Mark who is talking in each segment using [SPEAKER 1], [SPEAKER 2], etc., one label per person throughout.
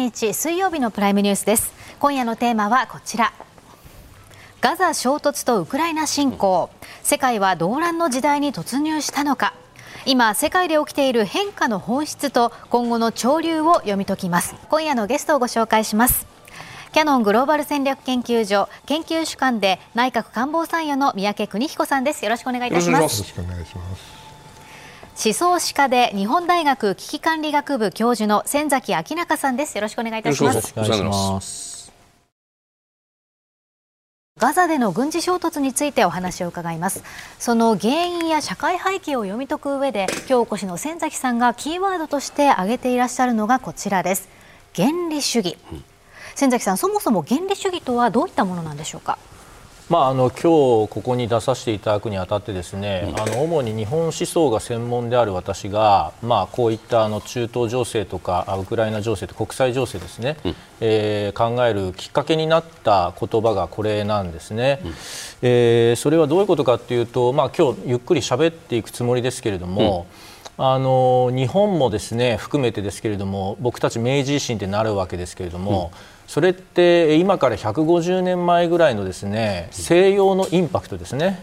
[SPEAKER 1] 10月25日水曜日のプライムニュースです。今夜のテーマはこちら。ガザ衝突とウクライナ侵攻。世界は動乱の時代に突入したのか。今世界で起きている変化の本質と今後の潮流を読み解きます。今夜のゲストをご紹介します。キャノングローバル戦略研究所研究主幹で内閣官房参与の三宅邦彦さんです。よろしくお願いいたします。よろしくお願いします。思想史家で日本大学危機管理学部教授の千崎明中さんです。よろしくお願いいたします。ガザでの軍事衝突についてお話を伺います。その原因や社会背景を読み解く上で今日お越しの千崎さんがキーワードとして挙げていらっしゃるのがこちらです。原理主義、うん、千崎さんそもそも原理主義とはどういったものなんでしょうか？
[SPEAKER 2] まあ、あの今日ここに出させていただくにあたってですね、あの主に日本思想が専門である私が、まあ、こういったあの中東情勢とかウクライナ情勢と国際情勢ですね、うん、えー、考えるきっかけになった言葉がこれなんですね、うん、えー、それはどういうことかというと、まあ、今日ゆっくり喋っていくつもりですけれども、うん、あの日本もですね含めてですけれども僕たち明治維新ってなるわけですけれども、うんそれって今から150年前ぐらいのですね西洋のインパクトですね、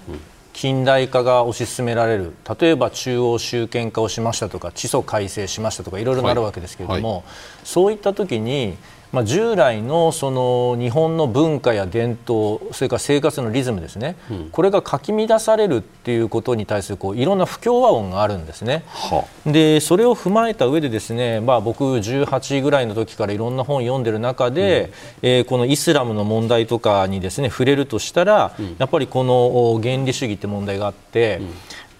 [SPEAKER 2] 近代化が推し進められる。例えば中央集権化をしましたとか地租改正しましたとかいろいろなるわけですけれども、はいはい、そういった時にまあ、従来のその日本の文化や伝統それから生活のリズムですね、うん、これがかき乱されるっていうことに対するこういろんな不協和音があるんですね。はでそれを踏まえた上でですね、まあ、僕18ぐらいの時からいろんな本を読んでる中で、うん、えー、このイスラムの問題とかにですね触れるとしたら、うん、やっぱりこの原理主義って問題があって。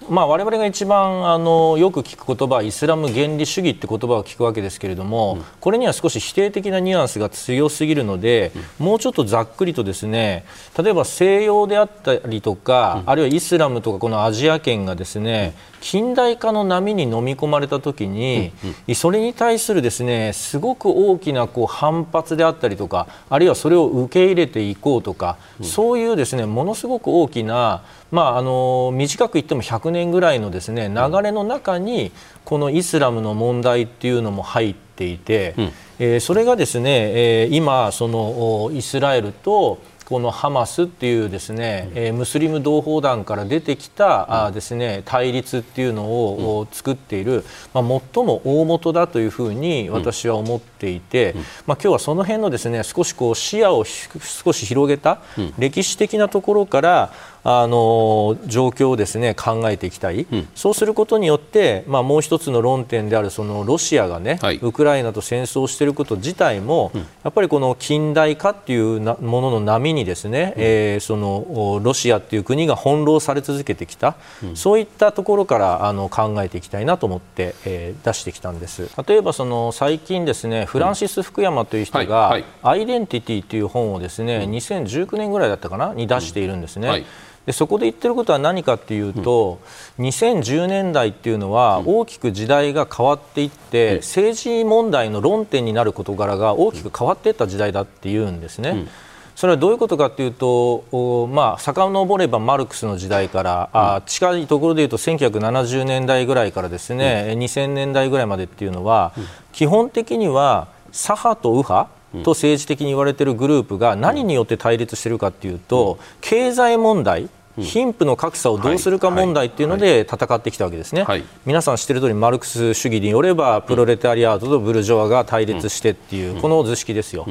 [SPEAKER 2] まあ、我々が一番あのよく聞く言葉はイスラム原理主義って言葉を聞くわけですけれども、うん、これには少し否定的なニュアンスが強すぎるので、うん、もうちょっとざっくりとですね例えば西洋であったりとか、うん、あるいはイスラムとかこのアジア圏がですね近代化の波に飲み込まれた時に、それに対するですねすごく大きなこう反発であったりとかあるいはそれを受け入れていこうとか、そういうですねものすごく大きなまあ、あの短く言っても100年ぐらいのですね流れの中にこのイスラムの問題っていうのも入っていて、うん、えー、それがですね、えー、今そのイスラエルとこのハマスっていうですね、えー、ムスリム同胞団から出てきた、あですね対立っていうのを、作っている、まあ、最も大元だというふうに私は思っていて、まあ、今日はその辺のですね少しこう視野を少し広げた、歴史的なところからあの状況をですね考えていきたい、うん、そうすることによって、まあ、もう一つの論点であるそのロシアがね、はい、ウクライナと戦争していること自体も、うん、やっぱりこの近代化っていうなものの波にですね、うん、えー、そのロシアっていう国が翻弄され続けてきた、そういったところからあの考えていきたいなと思って、えー、出してきたんです。例えばその最近ですねフランシス・福山という人が、アイデンティティという本をですね、2019年ぐらいだったかな？に出しているんですね。はいでそこで言ってることは何かというと、うん、2010年代っていうのは大きく時代が変わっていって、うん、政治問題の論点になる事柄が大きく変わっていった時代だっていうんですね。うん。それはどういうことかというと、まあ、遡ればマルクスの時代から、うん、あ近いところでいうと1970年代ぐらいからですね、うん、2000年代ぐらいまでっていうのは、うん、基本的には左派と右派と政治的に言われているグループが何によって対立しているかというと、経済問題貧富の格差をどうするか問題っていうので戦ってきたわけですね、はい。はい、皆さん知ってる通りマルクス主義によればプロレタリアートとブルジョワが対立してっていう、この図式ですよ。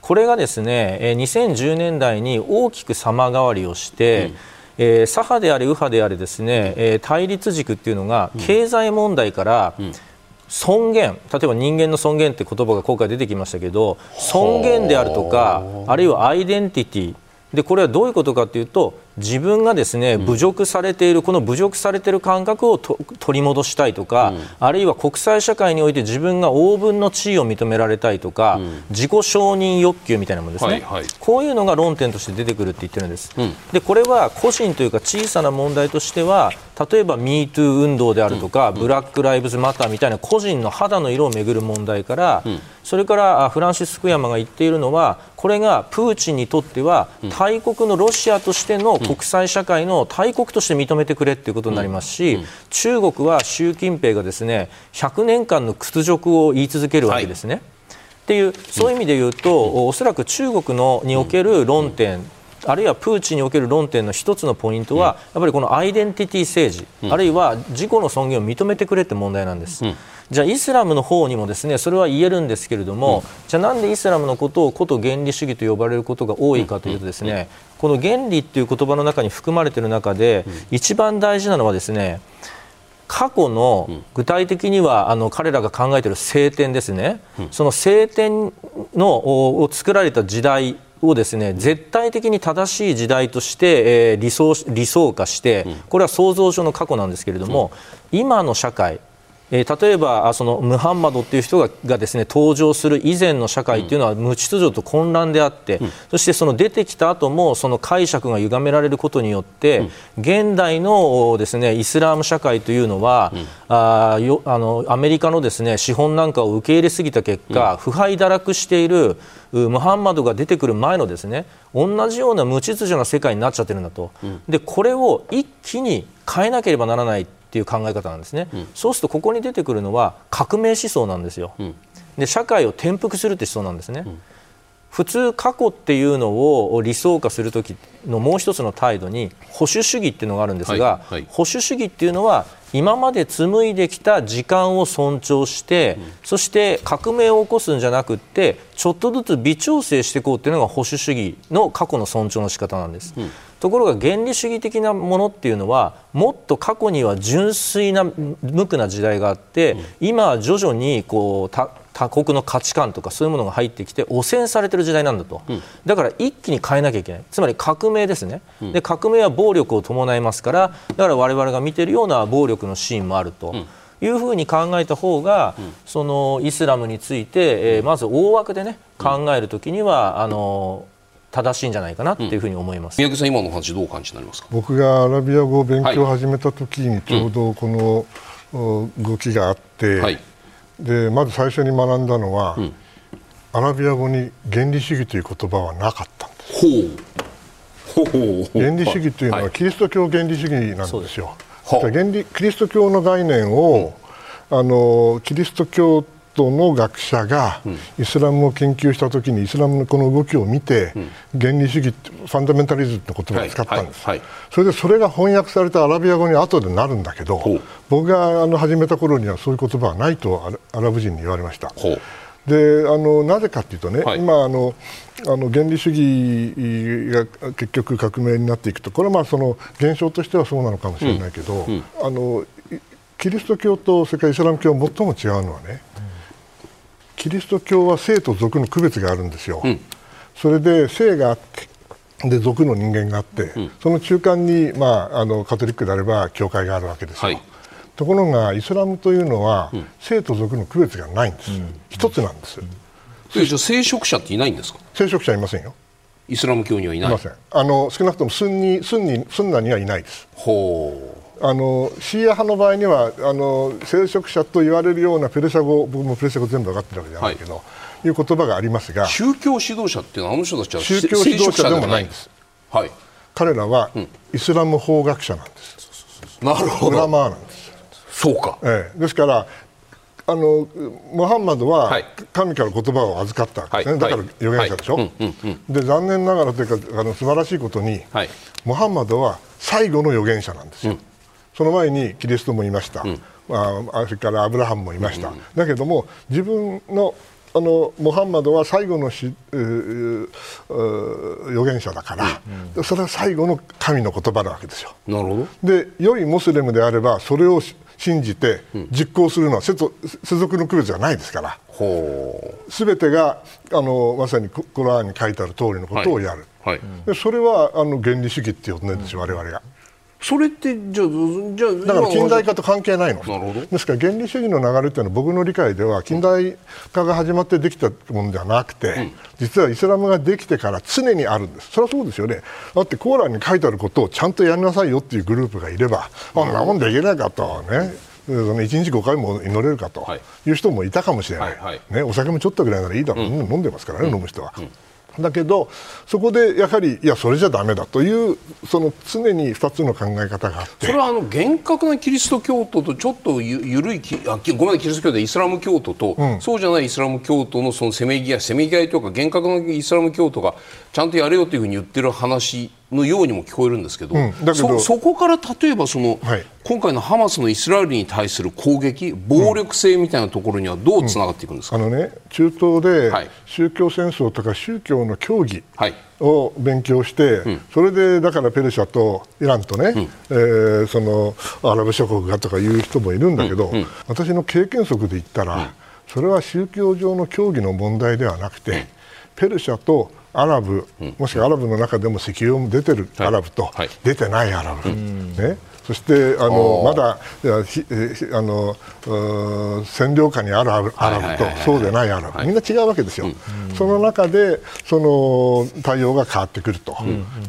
[SPEAKER 2] これがですね2010年代に大きく様変わりをして、えー、左派であれ右派であれですね、えー、対立軸っていうのが経済問題から、尊厳例えば人間の尊厳って言葉が今回出てきましたけど尊厳であるとかあるいはアイデンティティ。でこれはどういうことかというと自分がですね侮辱されている、この侮辱されている感覚を取り戻したいとか、あるいは国際社会において自分が応分の地位を認められたいとか、自己承認欲求みたいなものですね、はいはい、こういうのが論点として出てくるって言ってるんです、うん、でこれは個人というか小さな問題としては例えば MeToo 運動であるとか、ブラック・ライブズ・マターみたいな個人の肌の色をめぐる問題から、そそれからフランシス・福山が言っているのはこれがプーチンにとっては大国のロシアとしての国際社会の大国として認めてくれということになりますし、中国は習近平がですね100年間の屈辱を言い続けるわけですね。はい。っていうそういう意味で言うと、おそらく中国のにおける論点、あるいはプーチンにおける論点の一つのポイントは、やっぱりこのアイデンティティ政治、あるいは自己の尊厳を認めてくれって問題なんです。じゃあイスラムの方にもですねそれは言えるんですけれども、じゃあなんでイスラムのことをこと原理主義と呼ばれることが多いかというとですね、この原理っていう言葉の中に含まれている中で、一番大事なのはですね過去の具体的にはあの彼らが考えている聖典ですね、その聖典のを作られた時代をですね絶対的に正しい時代として、えー、理想理想化して、これは想像上の過去なんですけれども、今の社会えー、例えばそのムハンマドっていう人ががですね登場する以前の社会っていうのは無秩序と混乱であって、うん、そしてその出てきた後もその解釈が歪められることによって、うん、現代のですねイスラム社会というのは、うん、あよあのアメリカのですね資本なんかを受け入れすぎた結果、腐敗堕落しているムハンマドが出てくる前のですね同じような無秩序な世界になっちゃってるんだと、でこれを一気に変えなければならないっていう考え方なんですね、うん、そうするとここに出てくるのは革命思想なんですよ、うん、で社会を転覆するって思想なんですね、うん、普通過去っていうのを理想化する時のもう一つの態度に保守主義っていうのがあるんですが、はいはい、保守主義っていうのは今まで紡いできた時間を尊重して、そして革命を起こすんじゃなくってちょっとずつ微調整していこうっていうのが保守主義の過去の尊重の仕方なんです。ところが原理主義的なものっていうのはもっと過去には純粋な無垢な時代があって、今は徐々にこう他国の価値観とかそういうものが入ってきて汚染されてる時代なんだと、うん、だから一気に変えなきゃいけない。つまり革命ですね、うん、で革命は暴力を伴いますからだから我々が見ているような暴力のシーンもあると。いうふうに考えた方が、うん、そのイスラムについて、えー、まず大枠でね考えるときにはあの正しいんじゃないかなっていうふうに思います、
[SPEAKER 3] うん、宮家さん今の話どう感じになりますか？
[SPEAKER 4] 僕がアラビア語を勉強を始めた時にちょうどこの動きがあって、はい、でまず最初に学んだのは、うん、アラビア語に原理主義という言葉はなかったんです。原理主義というのはキリスト教原理主義なんですよ、はい、原理キリスト教の概念を、うん、あのキリスト教トの学者がイスラムを研究したときにイスラムのこの動きを見て、原理主義ファンダメンタリズムって言葉を使ったんです、はいはい。はい、それでそれが翻訳されたアラビア語に後でなるんだけど僕があの始めた頃にはそういう言葉はないとアラブ人に言われました。であのなぜかというとね、はい、今あのあの原理主義が結局革命になっていくとこれはまあその現象としてはそうなのかもしれないけど、うん。うん、あのキリスト教と世界イスラム教最も違うのはね、キリスト教は生と俗の区別があるんですよ、うん、それで生があってで俗の人間があって、うん、その中間に、まあ、あのカトリックであれば教会があるわけですよ、はい、ところがイスラムというのは、うん、生と俗の区別がないんです、一つなんです、
[SPEAKER 3] うん、じゃ聖職者っていないんですか？
[SPEAKER 4] 聖職者いませんよ。
[SPEAKER 3] イスラム教にはいない。
[SPEAKER 4] いません。あの少なくともスンニスンニスンナにはいないです。
[SPEAKER 3] ほう
[SPEAKER 4] あのシーア派の場合にはあの聖職者と言われるようなペルシャ語僕もペルシャ語全部分かってるわけじゃないけど、はい、いう言葉がありますが
[SPEAKER 3] 宗教指導者っていうのはあの人たちは
[SPEAKER 4] 宗教指導者でもないんです、
[SPEAKER 3] はい、
[SPEAKER 4] 彼らはイスラム法学者なんです、
[SPEAKER 3] なるほど。
[SPEAKER 4] ウラマーなんです。
[SPEAKER 3] そうか、
[SPEAKER 4] ええ、ですからあのムハンマドは神から言葉を預かったわけですね、はい、だから預言者でしょ、はい。うんうん、で残念ながらというかあの素晴らしいことに、はい、ムハンマドは最後の預言者なんですよ、うんその前にキリストもいました、うん、あそれからアブラハムもいました、うん、だけども自分のあのモハンマドは最後のし預言者だから、うん、それは最後の神の言葉なわけですよ。
[SPEAKER 3] なるほ
[SPEAKER 4] ど。で良いモスレムであればそれを信じて実行するのは世俗の区別がないですから。すべてがあのまさにコラーンに書いてある通りのことをやる、はい。はい、でそれはあの原理主義って呼んでるんですよ、我々が。
[SPEAKER 3] それってじゃあじゃあ
[SPEAKER 4] だから近代化と関係ないの。なるほど。ですから原理主義の流れっていうのは僕の理解では近代化が始まってできたものではなくて、うん、実はイスラムができてから常にあるんです。それはそうですよね。だってコーランに書いてあることをちゃんとやりなさいよっていうグループがいれば、うん、あんなもんできないかとね。その1日5回も祈れるかとい。う人もいたかもしれない、はいはい、ね、お酒もちょっとぐらいならいいだろう、うん、飲んでますからね、飲む人は。だけど、そこでやはり、いや、それじゃだめだという、その常に2つの考え方があって。
[SPEAKER 3] それはあの厳格なキリスト教徒とちょっとゆ緩いあごめんキリスト教でイスラム教徒と、うん、そうじゃないイスラム教徒のそのせめぎ合い、せめぎ合いとか厳格なイスラム教徒がちゃんとやれよというふうに言ってる話のようにも聞こえるんですけどうん、どそそこから例えばその、はい、今回のハマスのイスラエルに対する攻撃暴力性みたいなところにはどうつながっていくんですか、
[SPEAKER 4] うん。うん、あのね、中東で宗教戦争とか宗教の教義を勉強して、はい、それでだからペルシャとイランとね、うん、えー、そのアラブ諸国がとかいう人もいるんだけど、私の経験則で言ったら、それは宗教上の教義の問題ではなくて、ペルシャとアラブ、もしくはアラブの中でも石油を出てるアラブと、はい、出てないアラブ、ね、そしてあのまだあの占領下にあるアラブとそうでないアラブ、みんな違うわけですよ、その中でその対応が変わってくると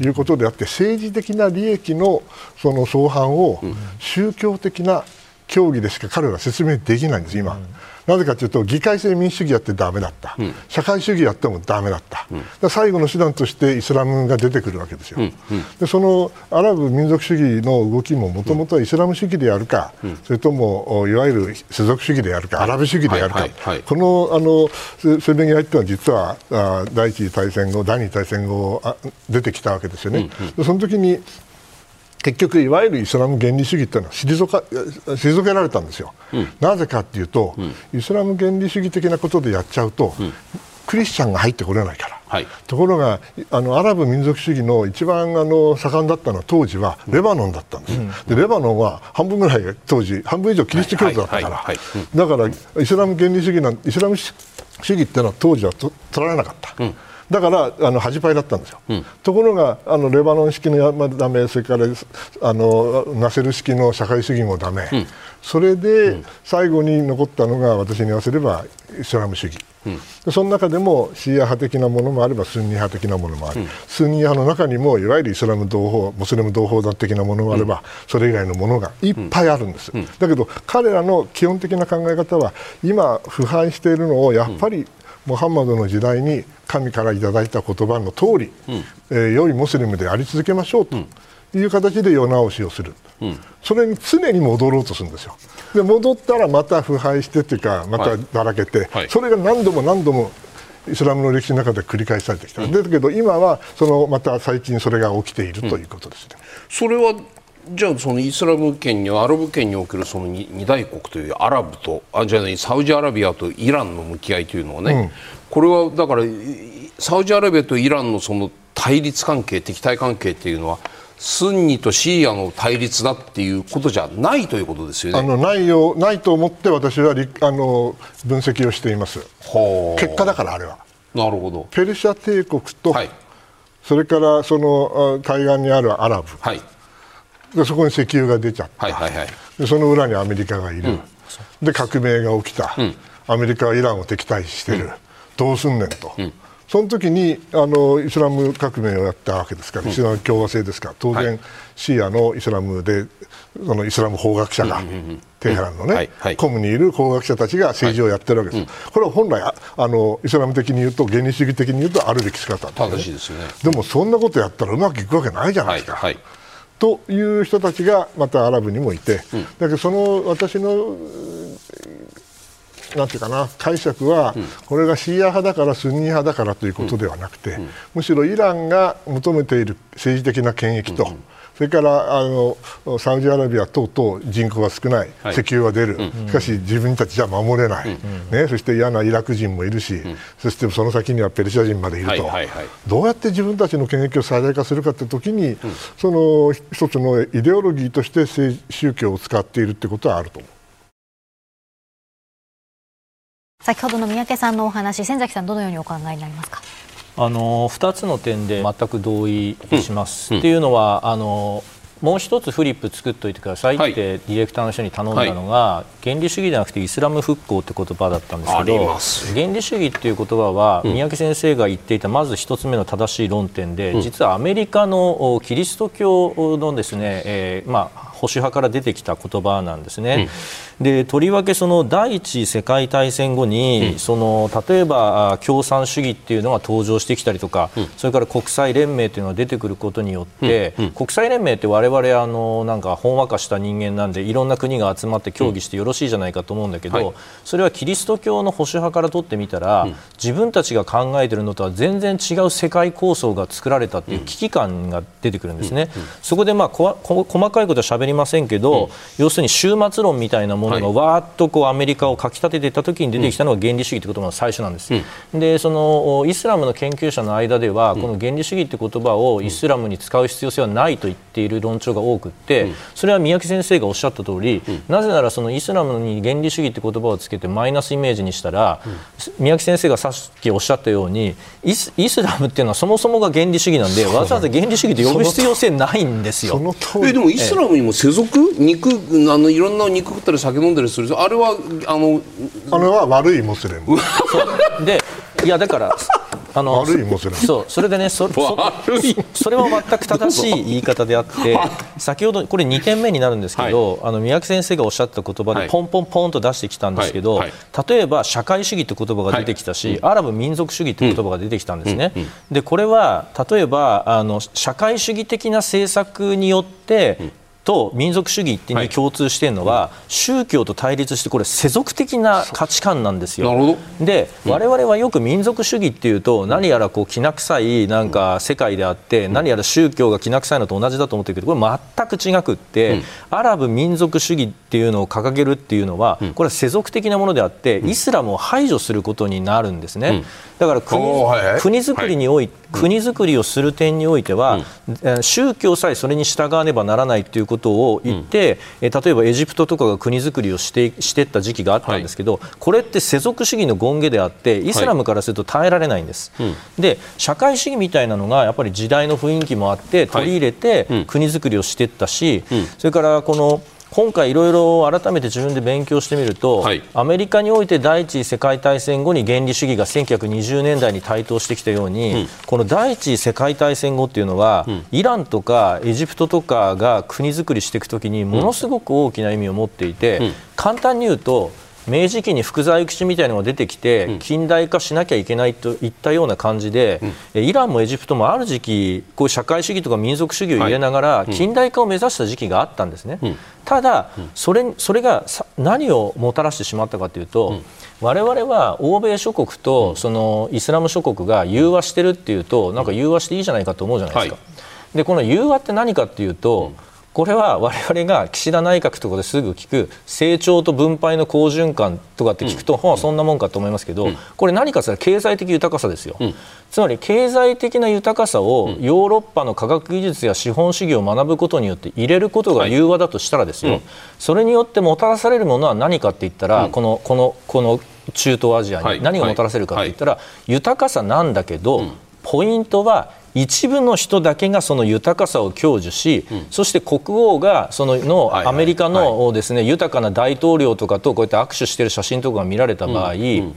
[SPEAKER 4] いうことであって、政治的な利益のその相反を宗教的な協議でしか彼らは説明できないんです、今。なぜかというと議会制民主主義やってだめだった、うん、社会主義やってもだめだった、うん、最後の手段としてイスラムが出てくるわけですよ、うん、でそのアラブ民族主義の動きももともとはイスラム主義でやるか、それともいわゆる世俗主義でやるか、アラブ主義でやるか、はいはいはい、このあのせめぎ合いというのは実はあ第一次大戦後、第二次大戦後あ出てきたわけですよね。その時に結局、いわゆるイスラム原理主義というのは退か退けられたんですよ、うん、なぜかというと、うん、イスラム原理主義的なことでやっちゃうと、うん、クリスチャンが入ってこれないから、はい、ところがあのアラブ民族主義の一番あの盛んだったのは当時はレバノンだったんです、でレバノンは半分ぐらい当時半分以上キリスト教徒だったから、だからイスラム原理主義なイスラム主義っていうのは当時は取られなかった。だからあの恥パイだったんですよ、うん、ところがあのレバノン式の山だめそれからあのナセル式の社会主義もだめ、うん、それで最後に残ったのが私に言わせればイスラム主義、うん、その中でもシーア派的なものもあればスンニ派的なものもある、うん、スンニ派の中にもいわゆるイスラム同胞ムスリム同胞団的なものがあれば、うん、それ以外のものがいっぱいあるんです、だけど彼らの基本的な考え方は今腐敗しているのをやっぱり、ムハンマドの時代に神からいただいた言葉の通り、うん、えー、良いムスリムであり続けましょうという形で世直しをする、うん、それに常に戻ろうとするんですよ。で戻ったらまた腐敗してというかまたばらけて、はい。はい、それが何度も何度もイスラムの歴史の中で繰り返されてきた、うん、だけど今はそのまた最近それが起きているということですね。
[SPEAKER 3] それはじゃあそのイスラム圏にアラブ圏におけるその二大国というアラブとあじゃあサウジアラビアとイランの向き合いというのはね、うん、これはだからサウジアラビアとイランのその対立関係敵対関係っていうのはスンニとシーアの対立だっていうことじゃないということですよね。
[SPEAKER 4] あのないよないと思って私はあの分析をしています。結果だからあれは。
[SPEAKER 3] なるほど。
[SPEAKER 4] ペルシャ帝国と、はい、それからその対岸にあるアラブ。はいでそこに石油が出ちゃった、はいはいはい、でその裏にアメリカがいる、うん、で革命が起きた、うん、アメリカはイランを敵対してる、うん、どうすんねんと、その時にあのイスラム革命をやったわけですから、イスラム共和制ですから、当然、シーアのイスラムで、そのイスラム法学者が、テヘランのね、はいはい、コムにいる法学者たちが政治をやってるわけです、はい、これは本来あの、イスラム的に言うと、原理主義的に言うと、あるべき姿で、
[SPEAKER 3] ね、正しいですよね。
[SPEAKER 4] でも、そんなことやったらうまくいくわけないじゃないですか。はいという人たちがまたアラブにもいて、うん、だけどその私のなんていうかな解釈は、これがシーア派だからスンニ派だからということではなくて、むしろイランが求めている政治的な権益と、それからあのサウジアラビア等々人口が少ない、はい、石油は出る、うん、しかし自分たちじゃ守れない、うん、ね、そして嫌なイラク人もいるし、うん、そしてその先にはペルシャ人までいると、はいはいはい、どうやって自分たちの権益を最大化するかという時に、その一つのイデオロギーとして宗教を使っているということはあると思う。
[SPEAKER 1] 先ほどの三宅さんのお話、先崎さん、どのようにお考えになりますか？
[SPEAKER 2] あの2つの点で全く同意します。うん、っていうのはあのもう一つフリップ作っておいてくださいってディレクターの人に頼んだのが、はい、原理主義じゃなくてイスラム復興って言葉だったんですけど原理主義っていう言葉は、三宅先生が言っていたまず一つ目の正しい論点で、うん、実はアメリカのキリスト教のですね、えー、まあ保守派から出てきた言葉なんですね。うん、でとりわけその第一次世界大戦後に、うん、その例えば共産主義っていうのが登場してきたりとか、うん、それから国際連盟というのが出てくることによって、国際連盟って我々あのなんかほんわかした人間なんでいろんな国が集まって協議してよろしいじゃないかと思うんだけど、はい、それはキリスト教の保守派からとってみたら、自分たちが考えているのとは全然違う世界構想が作られたっていう危機感が出てくるんですね。そこでまあこ細かいことは喋りませんけど、要するに終末論みたいなものがわーっとこうアメリカをかきたてていった時に出てきたのが原理主義という言葉の最初なんです。でそのイスラムの研究者の間ではこの原理主義という言葉をイスラムに使う必要性はないと言っている論調が多くってそれは宮城先生がおっしゃった通りなぜならそのイスラムに原理主義という言葉をつけてマイナスイメージにしたら宮城先生がさっきおっしゃったようにイスラムっていうのはそもそもが原理主義なんでわざわざ原理主義と呼ぶ必要性ないんですよ。
[SPEAKER 3] えでもイスラムにも世俗肉あのいろんな肉食ったり酒飲んだりするあれはあの
[SPEAKER 4] あれは悪いモスレム。
[SPEAKER 2] でいやだから
[SPEAKER 4] あの悪いモスレム。
[SPEAKER 2] そうそれでねそそそれは全く正しい言い方であって 先ほどこれ2点目になるんですけど、はい、あの宮城先生がおっしゃった言葉でポンポンポンと出してきたんですけど、はい。はい、例えば社会主義って言葉が出てきたし、アラブ民族主義って言葉が出てきたんですね。でこれは例えばあの社会主義的な政策によってと民族主義ってに共通しているのは、はい、宗教と対立してこれ世俗的な価値観なんですよ。で、うん、我々はよく民族主義っていうと何やらこうきな臭いなんか世界であって、うん、何やら宗教がきな臭いのと同じだと思ってる。けどこれ全く違くって、うん、アラブ民族主義っていうのを掲げるっていうのはこれは世俗的なものであってイスラムを排除することになるんですね。だから国,、国づくりにおい、国づくりをする点においては、宗教さえそれに従わねばならないということを言って、うん、例えばエジプトとかが国づくりをしてしてった時期があったんですけど、はい、これって世俗主義の権下であってイスラムからすると耐えられないんです、はい、で社会主義みたいなのがやっぱり時代の雰囲気もあって取り入れて国づくりをしていったし、それからこの今回いろいろ改めて自分で勉強してみると、はい、アメリカにおいて第一次世界大戦後に原理主義が1920年代に台頭してきたように、うん、この第一次世界大戦後っていうのは、うん、イランとかエジプトとかが国づくりしていくときにものすごく大きな意味を持っていて、うん、簡単に言うと明治期に福沢諭吉みたいなのが出てきて、近代化しなきゃいけないといったような感じで、イランもエジプトもある時期こう社会主義とか民族主義を入れながら、近代化を目指した時期があったんですね。ただ、それそれが何をもたらしてしまったかというと、我々は欧米諸国とそのイスラム諸国が融和してるっていうとなんか融和していいじゃないかと思うじゃないですか。でこの融和って何かっていうと、これは我々が岸田内閣とかですぐ聞く成長と分配の好循環とかって聞くと、うん、そんなもんかと思いますけど、うん、これ何かと経済的豊かさですよ、うん、つまり経済的な豊かさをヨーロッパの科学技術や資本主義を学ぶことによって入れることが融和だとしたらですよ、はい、それによってもたらされるものは何かって言ったら、このこのこの中東アジアに何がもたらせるかって言ったら、豊かさなんだけど、ポイントは一部の人だけがその豊かさを享受し、うん、そして国王がそののアメリカのですね、豊かな大統領とかとこうやって握手している写真とかが見られた場合、うんうん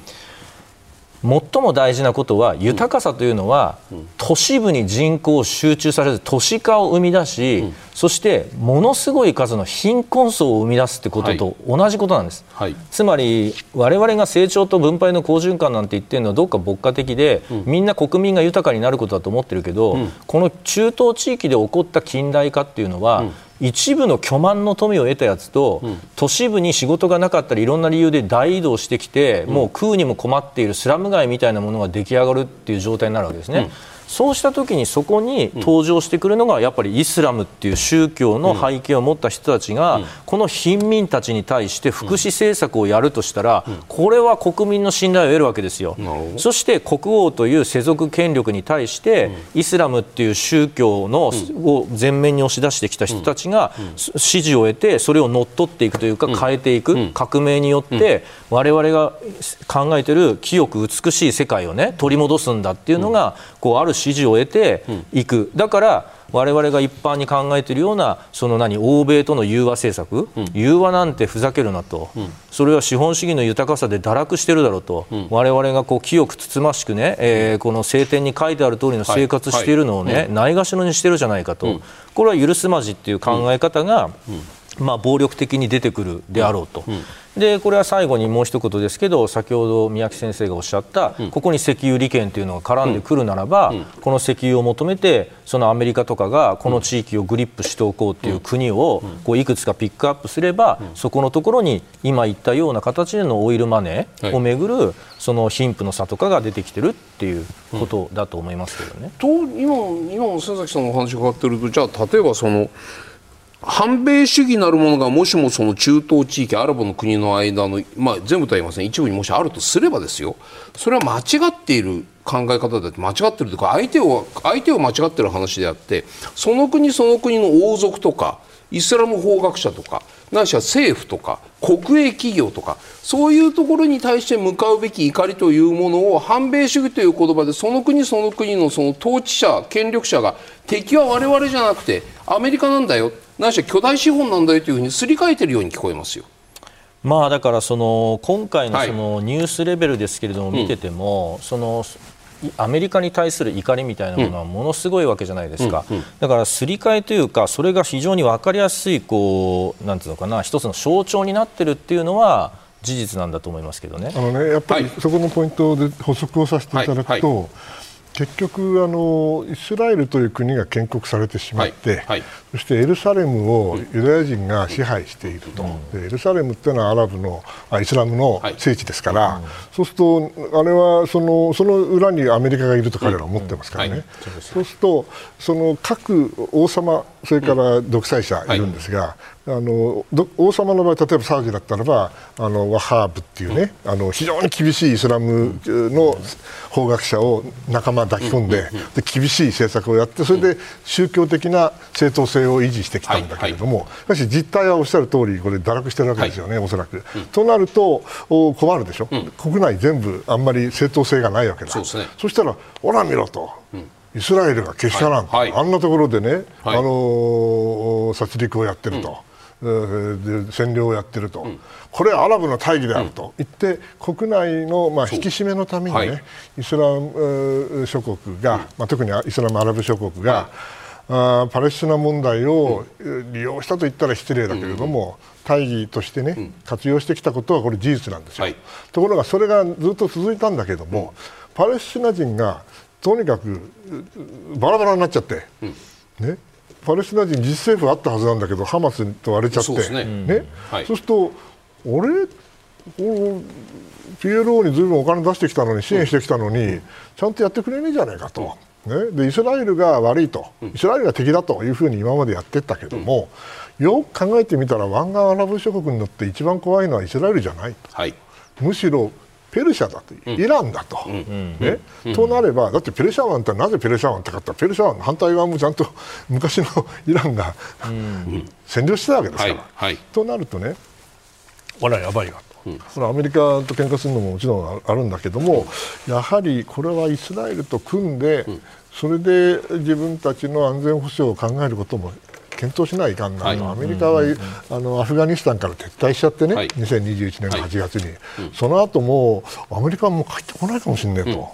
[SPEAKER 2] 最も大事なことは豊かさというのは、都市部に人口を集中させず都市化を生み出し、そしてものすごい数の貧困層を生み出すってことと同じことなんです、はい、つまり我々が成長と分配の好循環なんて言ってるのはどっか牧歌的で、うん、みんな国民が豊かになることだと思ってるけど、うん、この中東地域で起こった近代化っていうのは、うん一部の巨万の富を得たやつと、うん、都市部に仕事がなかったりいろんな理由で大移動してきて、うん、もう食うにも困っているスラム街みたいなものが出来上がるっていう状態になるわけですね。うんそうした時にそこに登場してくるのがやっぱりイスラムっていう宗教の背景を持った人たちがこの貧民たちに対して福祉政策をやるとしたらこれは国民の信頼を得るわけですよ。そして国王という世俗権力に対してイスラムっていう宗教のを前面に押し出してきた人たちが支持を得てそれを乗っ取っていくというか変えていく革命によって我々が考えている清く美しい世界をね取り戻すんだっていうのがこうあるる支持を得ていく、だから我々が一般に考えているようなその何欧米との融和政策、うん、融和なんてふざけるなと、うん、それは資本主義の豊かさで堕落してるだろうと、うん、我々がこう清くつつましくね、えー、この聖典に書いてある通りの生活しているのをね、はい。はい、ないがしろにしてるじゃないかと、これは許すまじっていう考え方が、まあ、暴力的に出てくるであろうと。でこれは最後にもう一言ですけど先ほど宮城先生がおっしゃった、ここに石油利権というのが絡んでくるならば、この石油を求めてそのアメリカとかがこの地域をグリップしておこうという国をこういくつかピックアップすれば、そこのところに今言ったような形でのオイルマネーをめぐるその貧富の差とかが出てきてるっていうことだと思いますけどね。
[SPEAKER 3] と今今の先崎さんのお話伺ってるとじゃあ例えばその反米主義なるものがもしもその中東地域アラブの国の間の、まあ、全部とは言いません。一部にもしあるとすればですよ。それは間違っている考え方だって間違ってるというか相手を相手を間違ってる話であってその国その国の王族とかイスラム法学者とかないしは政府とか国営企業とかそういうところに対して向かうべき怒りというものを反米主義という言葉でその国その国のその統治者権力者が敵は我々じゃなくてアメリカなんだよないしは巨大資本なんだよというふうにすり替えているように聞こえますよ。
[SPEAKER 2] まあ、だからその今回のそのニュースレベルですけれども見てても、そのアメリカに対する怒りみたいなものはものすごいわけじゃないですか、だからすり替えというかそれが非常に分かりやすいこうなんていうのかな一つの象徴になってるっていうのは事実なんだと思いますけどね。
[SPEAKER 4] あのねやっぱりそこのポイントで補足をさせていただくと、はいはい結局あの、イスラエルという国が建国されてしまって、はいはい、そしてエルサレムをユダヤ人が支配していると、うん、エルサレムというのはアラブのあイスラムの聖地ですから、はい、そうすると、あれはそのその裏にアメリカがいると彼らは思ってますからね、そうすると、その各王様、それから独裁者い。るんですが、あの王様の場合、例えばサウジだったらばあのワハーブっていうね、うん、あの非常に厳しいイスラムの法学者を仲間抱き込んで,、で厳しい政策をやってそれで宗教的な正当性を維持してきたんだけれども、しかし実態はおっしゃる通りこれ堕落してるわけですよね、はい、おそらく。うん、となると困るでしょ、うん、国内全部あんまり正当性がないわけだ。そ、ね,、したらほら見ろと。イスラエルが結社なんて、はい。はい、あんなところでね、あの殺戮をやってると。占領をやってると、うん、これはアラブの大義であると。言って、国内の、まあ、引き締めのためにね、はい、イスラム諸国が、まあ、特にイスラムアラブ諸国が、あパレスチナ問題を利用したと言ったら失礼だけれども、大義としてね、活用してきたことはこれ事実なんですよ、はい、ところがそれがずっと続いたんだけども、パレスチナ人がとにかくバラバラになっちゃって、ね、パレスチナ人自治政府あったはずなんだけどハマスと割れちゃって。そうね、ね。はい、そうすると俺 PLO にずいぶんお金出してきたのに支援してきたのに、ちゃんとやってくれねえじゃないかと、ね、でイスラエルが悪いと、イスラエルが敵だというふうに今までやってったけども、よく考えてみたら湾岸アラブ諸国にとって一番怖いのはイスラエルじゃないと、はい、むしろペルシャだと、イランだと、ね。となればだってペルシャ湾ってなぜペルシャ湾ってかった？らペルシャ湾の反対側もちゃんと昔のイランが、占領してたわけですから、はい。はい、となるとねあらやばいわと、うん、そのアメリカと喧嘩するのももちろんあるんだけども、やはりこれはイスラエルと組んで、それで自分たちの安全保障を考えることも検討しないかんな。と、はい、アメリカは、うん、あのアフガニスタンから撤退しちゃってね、はい、2021年の8月に、はいその後もアメリカはもう帰ってこないかもしれないと。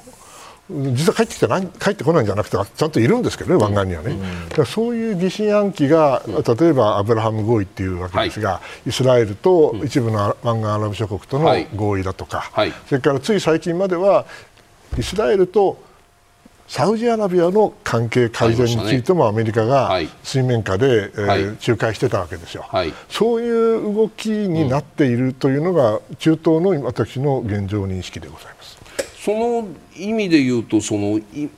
[SPEAKER 4] 実は帰ってきてない帰ってこないんじゃなくてちゃんといるんですけどね、湾岸にはね、うん、そういう疑心暗鬼が例えばアブラハム合意っていうわけですが、はい、イスラエルと一部の湾岸アラブ諸国との合意だとか、はい、それからつい最近まではイスラエルとサウジアラビアの関係改善についてもアメリカが水面下で、えー、仲介してたわけですよ、はい、そういう動きになっているというのが中東の私の現状認識でございます。
[SPEAKER 3] その意味で言うとそのい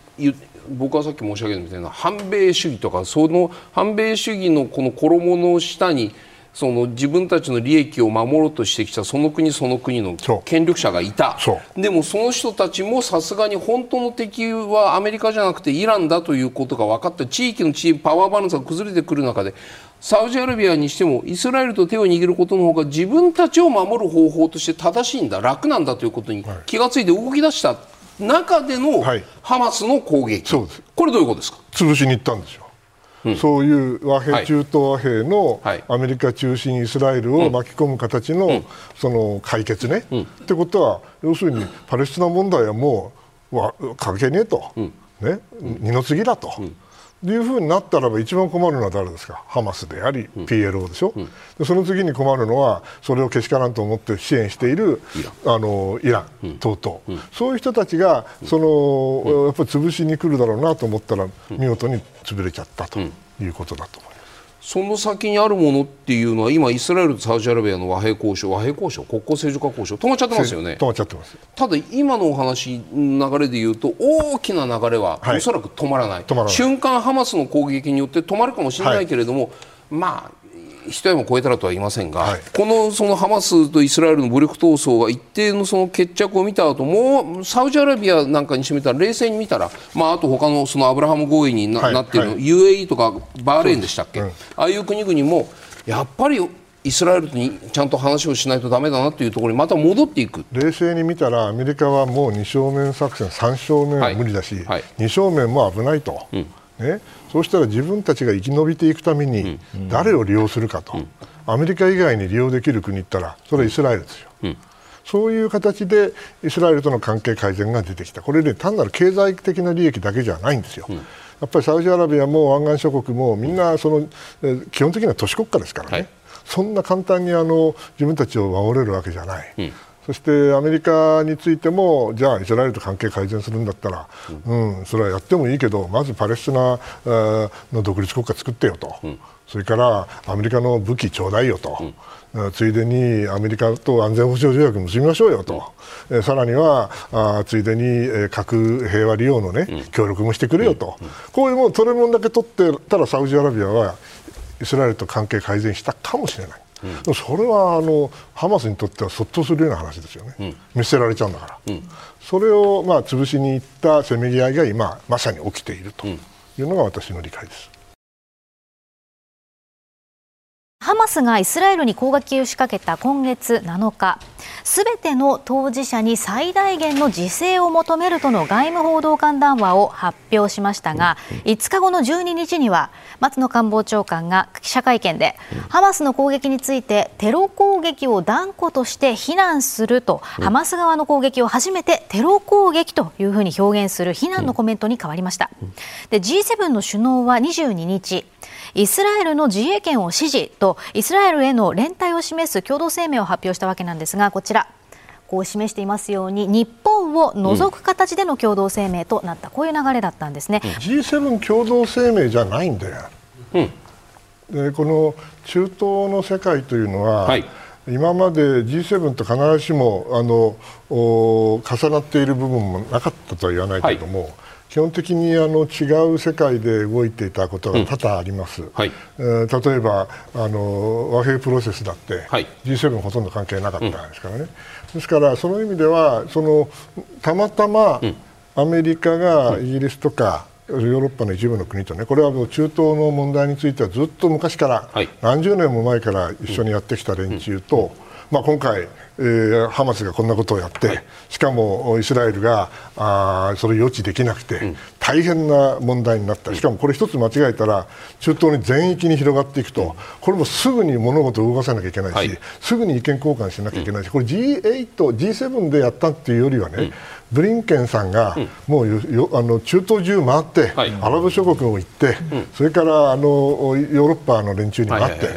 [SPEAKER 3] 僕はさっき申し上げたみたいな反米主義とかその反米主義のこの衣の下にその自分たちの利益を守ろうとしてきたその国その国の権力者がいた。でもその人たちもさすがに本当の敵はアメリカじゃなくてイランだということが分かって地域のチームパワーバランスが崩れてくる中でサウジアラビアにしてもイスラエルと手を握ることの方が自分たちを守る方法として正しいんだ楽なんだということに気が付いて動き出した。中でのハマスの攻撃、
[SPEAKER 4] そうです。
[SPEAKER 3] これどういうことですか？
[SPEAKER 4] 潰しに行ったんですよ。そういう和平、中東和平のアメリカ中心イスラエルを巻き込む形のその解決ね。ってことは要するにパレスチナ問題はもう関係ねえと、ね、二の次だと。いうふうになったらば一番困るのは誰ですか、ハマスであり、PLO でしょ、でその次に困るのは、それをけしからんと思って支援しているあのイラン等々、そういう人たちがその、やっぱり潰しに来るだろうなと思ったら、見事に潰れちゃったということだと思います。
[SPEAKER 3] その先にあるものっていうのは今イスラエルとサウジアラビアの和平交渉和平交渉国交正常化交渉止まっちゃってますよね。
[SPEAKER 4] 止まっちゃってます。
[SPEAKER 3] ただ今のお話流れで言うと大きな流れはおそらく止まらない、はい、瞬間ハマスの攻撃によって止まるかもしれないけれども、はい、まあ一山超えたらとは言いませんが、はい、このそのハマスとイスラエルの武力闘争が一定のその決着を見た後もうサウジアラビアなんかにしてみたら冷静に見たら、まあ、あと他のそのアブラハム合意になはい、なっているの、はい、UAE とかバーレーンでしたっけ、うん、ああいう国々もやっぱりイスラエルにちゃんと話をしないとだめだなというところにまた戻っていく。
[SPEAKER 4] 冷静に見たらアメリカはもう二正面作戦3正面は無理だし、はい、2正面も危ないと。うんね、そうしたら自分たちが生き延びていくために誰を利用するかと、アメリカ以外に利用できる国ったらそれはイスラエルですよ。うん。そういう形でイスラエルとの関係改善が出てきた、これね、単なる経済的な利益だけじゃないんですよ、うん、やっぱりサウジアラビアも湾岸諸国もみんなその、基本的には都市国家ですからね、はい、そんな簡単にあの自分たちを守れるわけじゃない。うんそしてアメリカについてもじゃあイスラエルと関係改善するんだったら、うん、うん、それはやってもいいけどまずパレスチナの独立国家作ってよと、うん、それからアメリカの武器ちょうだいよと、うん、ついでにアメリカと安全保障条約結びましょうよと、うん、えさらにはあついでに、え核平和利用の、ね、協力もしてくれよと、こういうもん取れもんだけ取ってたらサウジアラビアはイスラエルと関係改善したかもしれない。うん、それはあのハマスにとってはそっとするような話ですよね、うん、見捨てられちゃうんだから、うん、それをまあ潰しにいったせめぎ合いが今、まさに起きているというのが私の理解です。
[SPEAKER 1] ハマスがイスラエルに攻撃を仕掛けた今月7日すべての当事者に最大限の自制を求めるとの外務報道官談話を発表しましたが5日後の12日には松野官房長官が記者会見でハマスの攻撃についてテロ攻撃を断固として非難するとハマス側の攻撃を初めてテロ攻撃というふうに表現する非難のコメントに変わりました。で G7 の首脳は22日イスラエルの自衛権を支持とイスラエルへの連帯を示す共同声明を発表したわけなんですがこちら。こう示していますように日本を除く形での共同声明となった、うん、こういう流れだったんですね。
[SPEAKER 4] G7 共同声明じゃないんだよ、うん、でこの中東の世界というのは、はい、今まで G7 と必ずしもあの重なっている部分もなかったとは言わないけれども、はい基本的にあの違う世界で動いていたことが多々あります、うんはい、えー、例えばあの和平プロセスだって、はい、G7 ほとんど関係なかったですからね、うん、ですからその意味ではそのたまたまアメリカがイギリスとか、ヨーロッパの一部の国とねこれはもう中東の問題についてはずっと昔から、はい、何十年も前から一緒にやってきた連中と、まあ、今回、えー、ハマスがこんなことをやって、はい、しかもイスラエルがあそれを予知できなくて、うん、大変な問題になった、しかもこれ一つ間違えたら中東に全域に広がっていくと、これもすぐに物事を動かさなきゃいけないし、はい、すぐに意見交換しなきゃいけないし、これ G8、G7 でやったっていうよりはね、うんブリンケンさんが、もうよあの中東中回って、はい、アラブ諸国も行って、うん、それからあのヨーロッパの連中にも会って、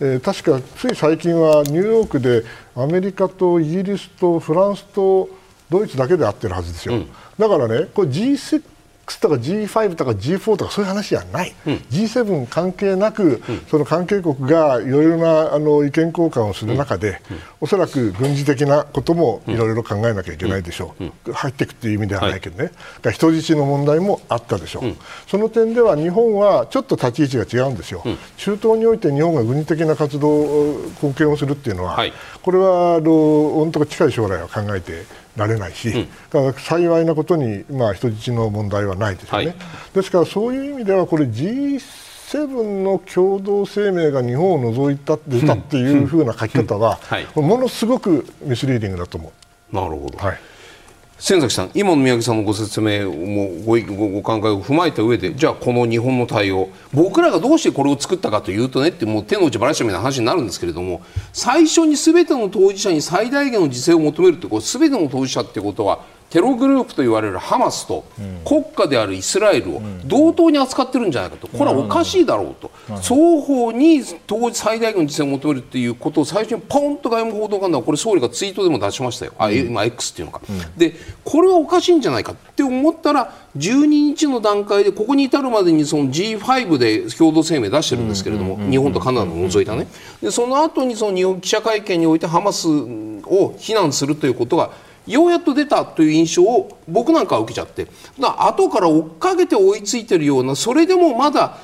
[SPEAKER 4] え確かつい最近はニューヨークでアメリカとイギリスとフランスとドイツだけで会ってるはずですよ、うん、だからねこれ G6 とか G5 とか G4 とかそういう話じゃない、うん、G7 関係なく、うん、その関係国がいろいろなあの意見交換をする中で、うん、おそらく軍事的なこともいろいろ考えなきゃいけないでしょう、入っていくという意味ではないけどね、はい、人質の問題もあったでしょう、その点では日本はちょっと立ち位置が違うんですよ、中東において日本が軍事的な活動、貢献をするっていうのは、はい、これはあの本当近い将来を考えてられないし、うん、だから幸いなことに、まあ、人質の問題はないですよね、はい、ですからそういう意味ではこれ G7 の共同声明が日本を除いた出たっていうふうな書き方は、ものすごくミスリーディングだと思う。
[SPEAKER 3] なるほど、はい先崎さん、今の宮城さんのご説明もごごご考えを踏まえた上で、じゃあこの日本の対応、僕らがどうしてこれを作ったかというとねってもう手の内ばらしたみたいな話になるんですけれども、最初にすべての当事者に最大限の自制を求めるってこうすべての当事者ってことはテログループと言われるハマスと国家であるイスラエルを同等に扱ってるんじゃないかと、これはおかしいだろうと、双方に当時最大限の自制を求めるということを最初にポンと外務報道官はこれ総理がツイートでも出しましたよ、あ今 X っていうのか、でこれはおかしいんじゃないかって思ったら12日の段階でここに至るまでにその G5 で共同声明出してるんですけれども、日本とカナダを除いたね、でその後にその日本記者会見においてハマスを非難するということがようやっと出たという印象を僕なんかは受けちゃって。だ後から追っかけて追いついてるようなそれでもまだ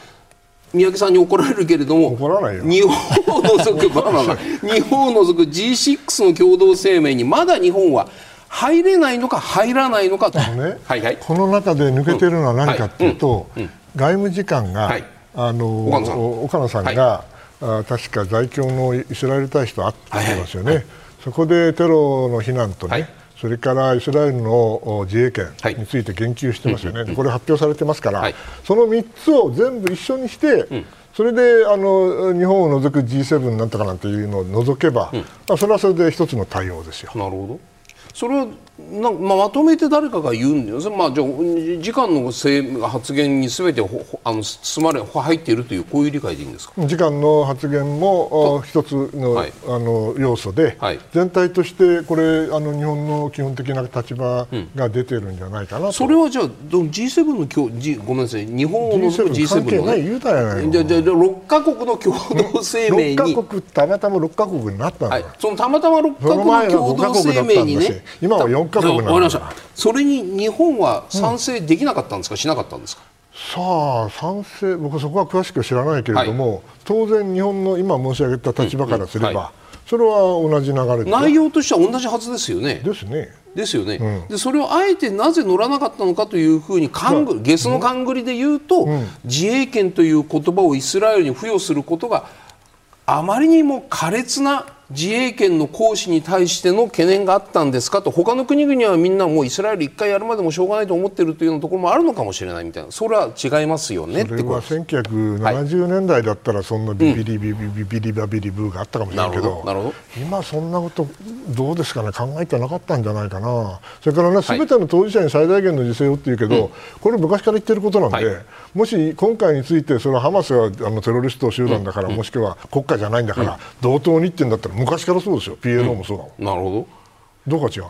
[SPEAKER 3] 三宅さんに怒られるけれども日本を除く バナナ日本を除く G6 の共同声明にまだ日本は入れないのか入らないのかと、
[SPEAKER 4] ねはいはい、この中で抜けてるのは何かというと、うんうんうん、外務次官が、はい、あの岡野さん。が、はい、確か在京のイスラエル大使と会ってますよね、はいはい、そこでテロの非難とね、それからイスラエルの自衛権について言及してますよね、はい、これ発表されてますから、はい、その3つを全部一緒にして、うん、それであの日本を除く G7 なんとかなんていうのを除けば、うん、まあ、それはそれで一つの対応ですよ。
[SPEAKER 3] なるほど。それはなまあ、まとめて誰かが言うんだよ、まあ、じゃあ時間の発言にすべてあの包まれ入っているというこういう理解でいいんですか？
[SPEAKER 4] 時間の発言も一つのはい、あの要素で、はい、全体としてこれあの日本の基本的な立場が出てるんじゃないかな、うん、
[SPEAKER 3] それはじゃあ G7 の今日、G、ごめんなさい。日本を除く G7 の、
[SPEAKER 4] ね、言うたやない
[SPEAKER 3] じゃあじゃあ6か国の共同声明に。
[SPEAKER 4] 6か国たまたま6か国になったの、はい、
[SPEAKER 3] そのたまたま6か国の共同声明にね。
[SPEAKER 4] 今は4か国なんです
[SPEAKER 3] それに日本は賛成できなかったんですか、うん、しなかったんですか？
[SPEAKER 4] さあ賛成僕はそこは詳しく知らないけれども、はい、当然日本の今申し上げた立場からすれば、うんうんはい、それは同じ流れ
[SPEAKER 3] 内容としては同じはずですよね。
[SPEAKER 4] ですね。
[SPEAKER 3] ですよね、うん、でそれをあえてなぜ乗らなかったのかというふうに勘ぐゲスの勘繰りで言うと、うん、自衛権という言葉をイスラエルに付与することがあまりにも苛烈な自衛権の行使に対しての懸念があったんですか？と他の国々はみんなもうイスラエル1回やるまでもしょうがないと思っているというところもあるのかもしれないみたいな。それは違いますよね
[SPEAKER 4] それは1970年代だったらそんなビビリビビビビリバビリブーがあったかもしれないけど,、なるほど今そんなことどうですかね考えてなかったんじゃないかなそれからね全ての当事者に最大限の自制をっていうけど、これ昔から言ってることなんで、もし今回についてそれはハマスがあのテロリスト集団だから、もしくは国家じゃないんだから、同等にって言うんだったら昔からそうですよ。PLO もそうだもん、
[SPEAKER 3] うん、なるほど。
[SPEAKER 4] どうか違う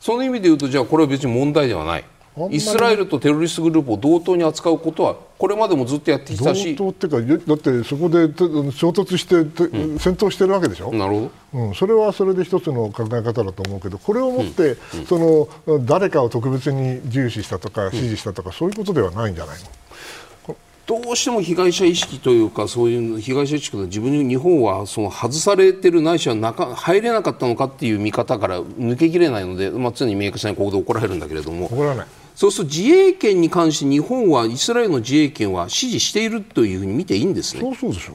[SPEAKER 3] その意味で言うとじゃあこれは別に問題ではない。イスラエルとテロリストグループを同等に扱うことはこれまでもずっとやってきたし
[SPEAKER 4] 同等っていうかだってそこで衝突して、うん、戦闘してるわけでしょ？
[SPEAKER 3] なるほ
[SPEAKER 4] ど、うん、それはそれで一つの考え方だと思うけどこれをもって、うん、その誰かを特別に重視したとか支持したとか、そういうことではないんじゃないの？
[SPEAKER 3] どうしても被害者意識というかそういう被害者意識で自分に日本はその外されてるないしは中入れなかったのかっていう見方から抜けきれないので、まあ、常にメイクさんにここで怒られるんだけれども。
[SPEAKER 4] 怒らない。
[SPEAKER 3] そうすると自衛権に関して日本はイスラエルの自衛権は支持しているというふうに見ていいんですね。
[SPEAKER 4] そうそうでしょ。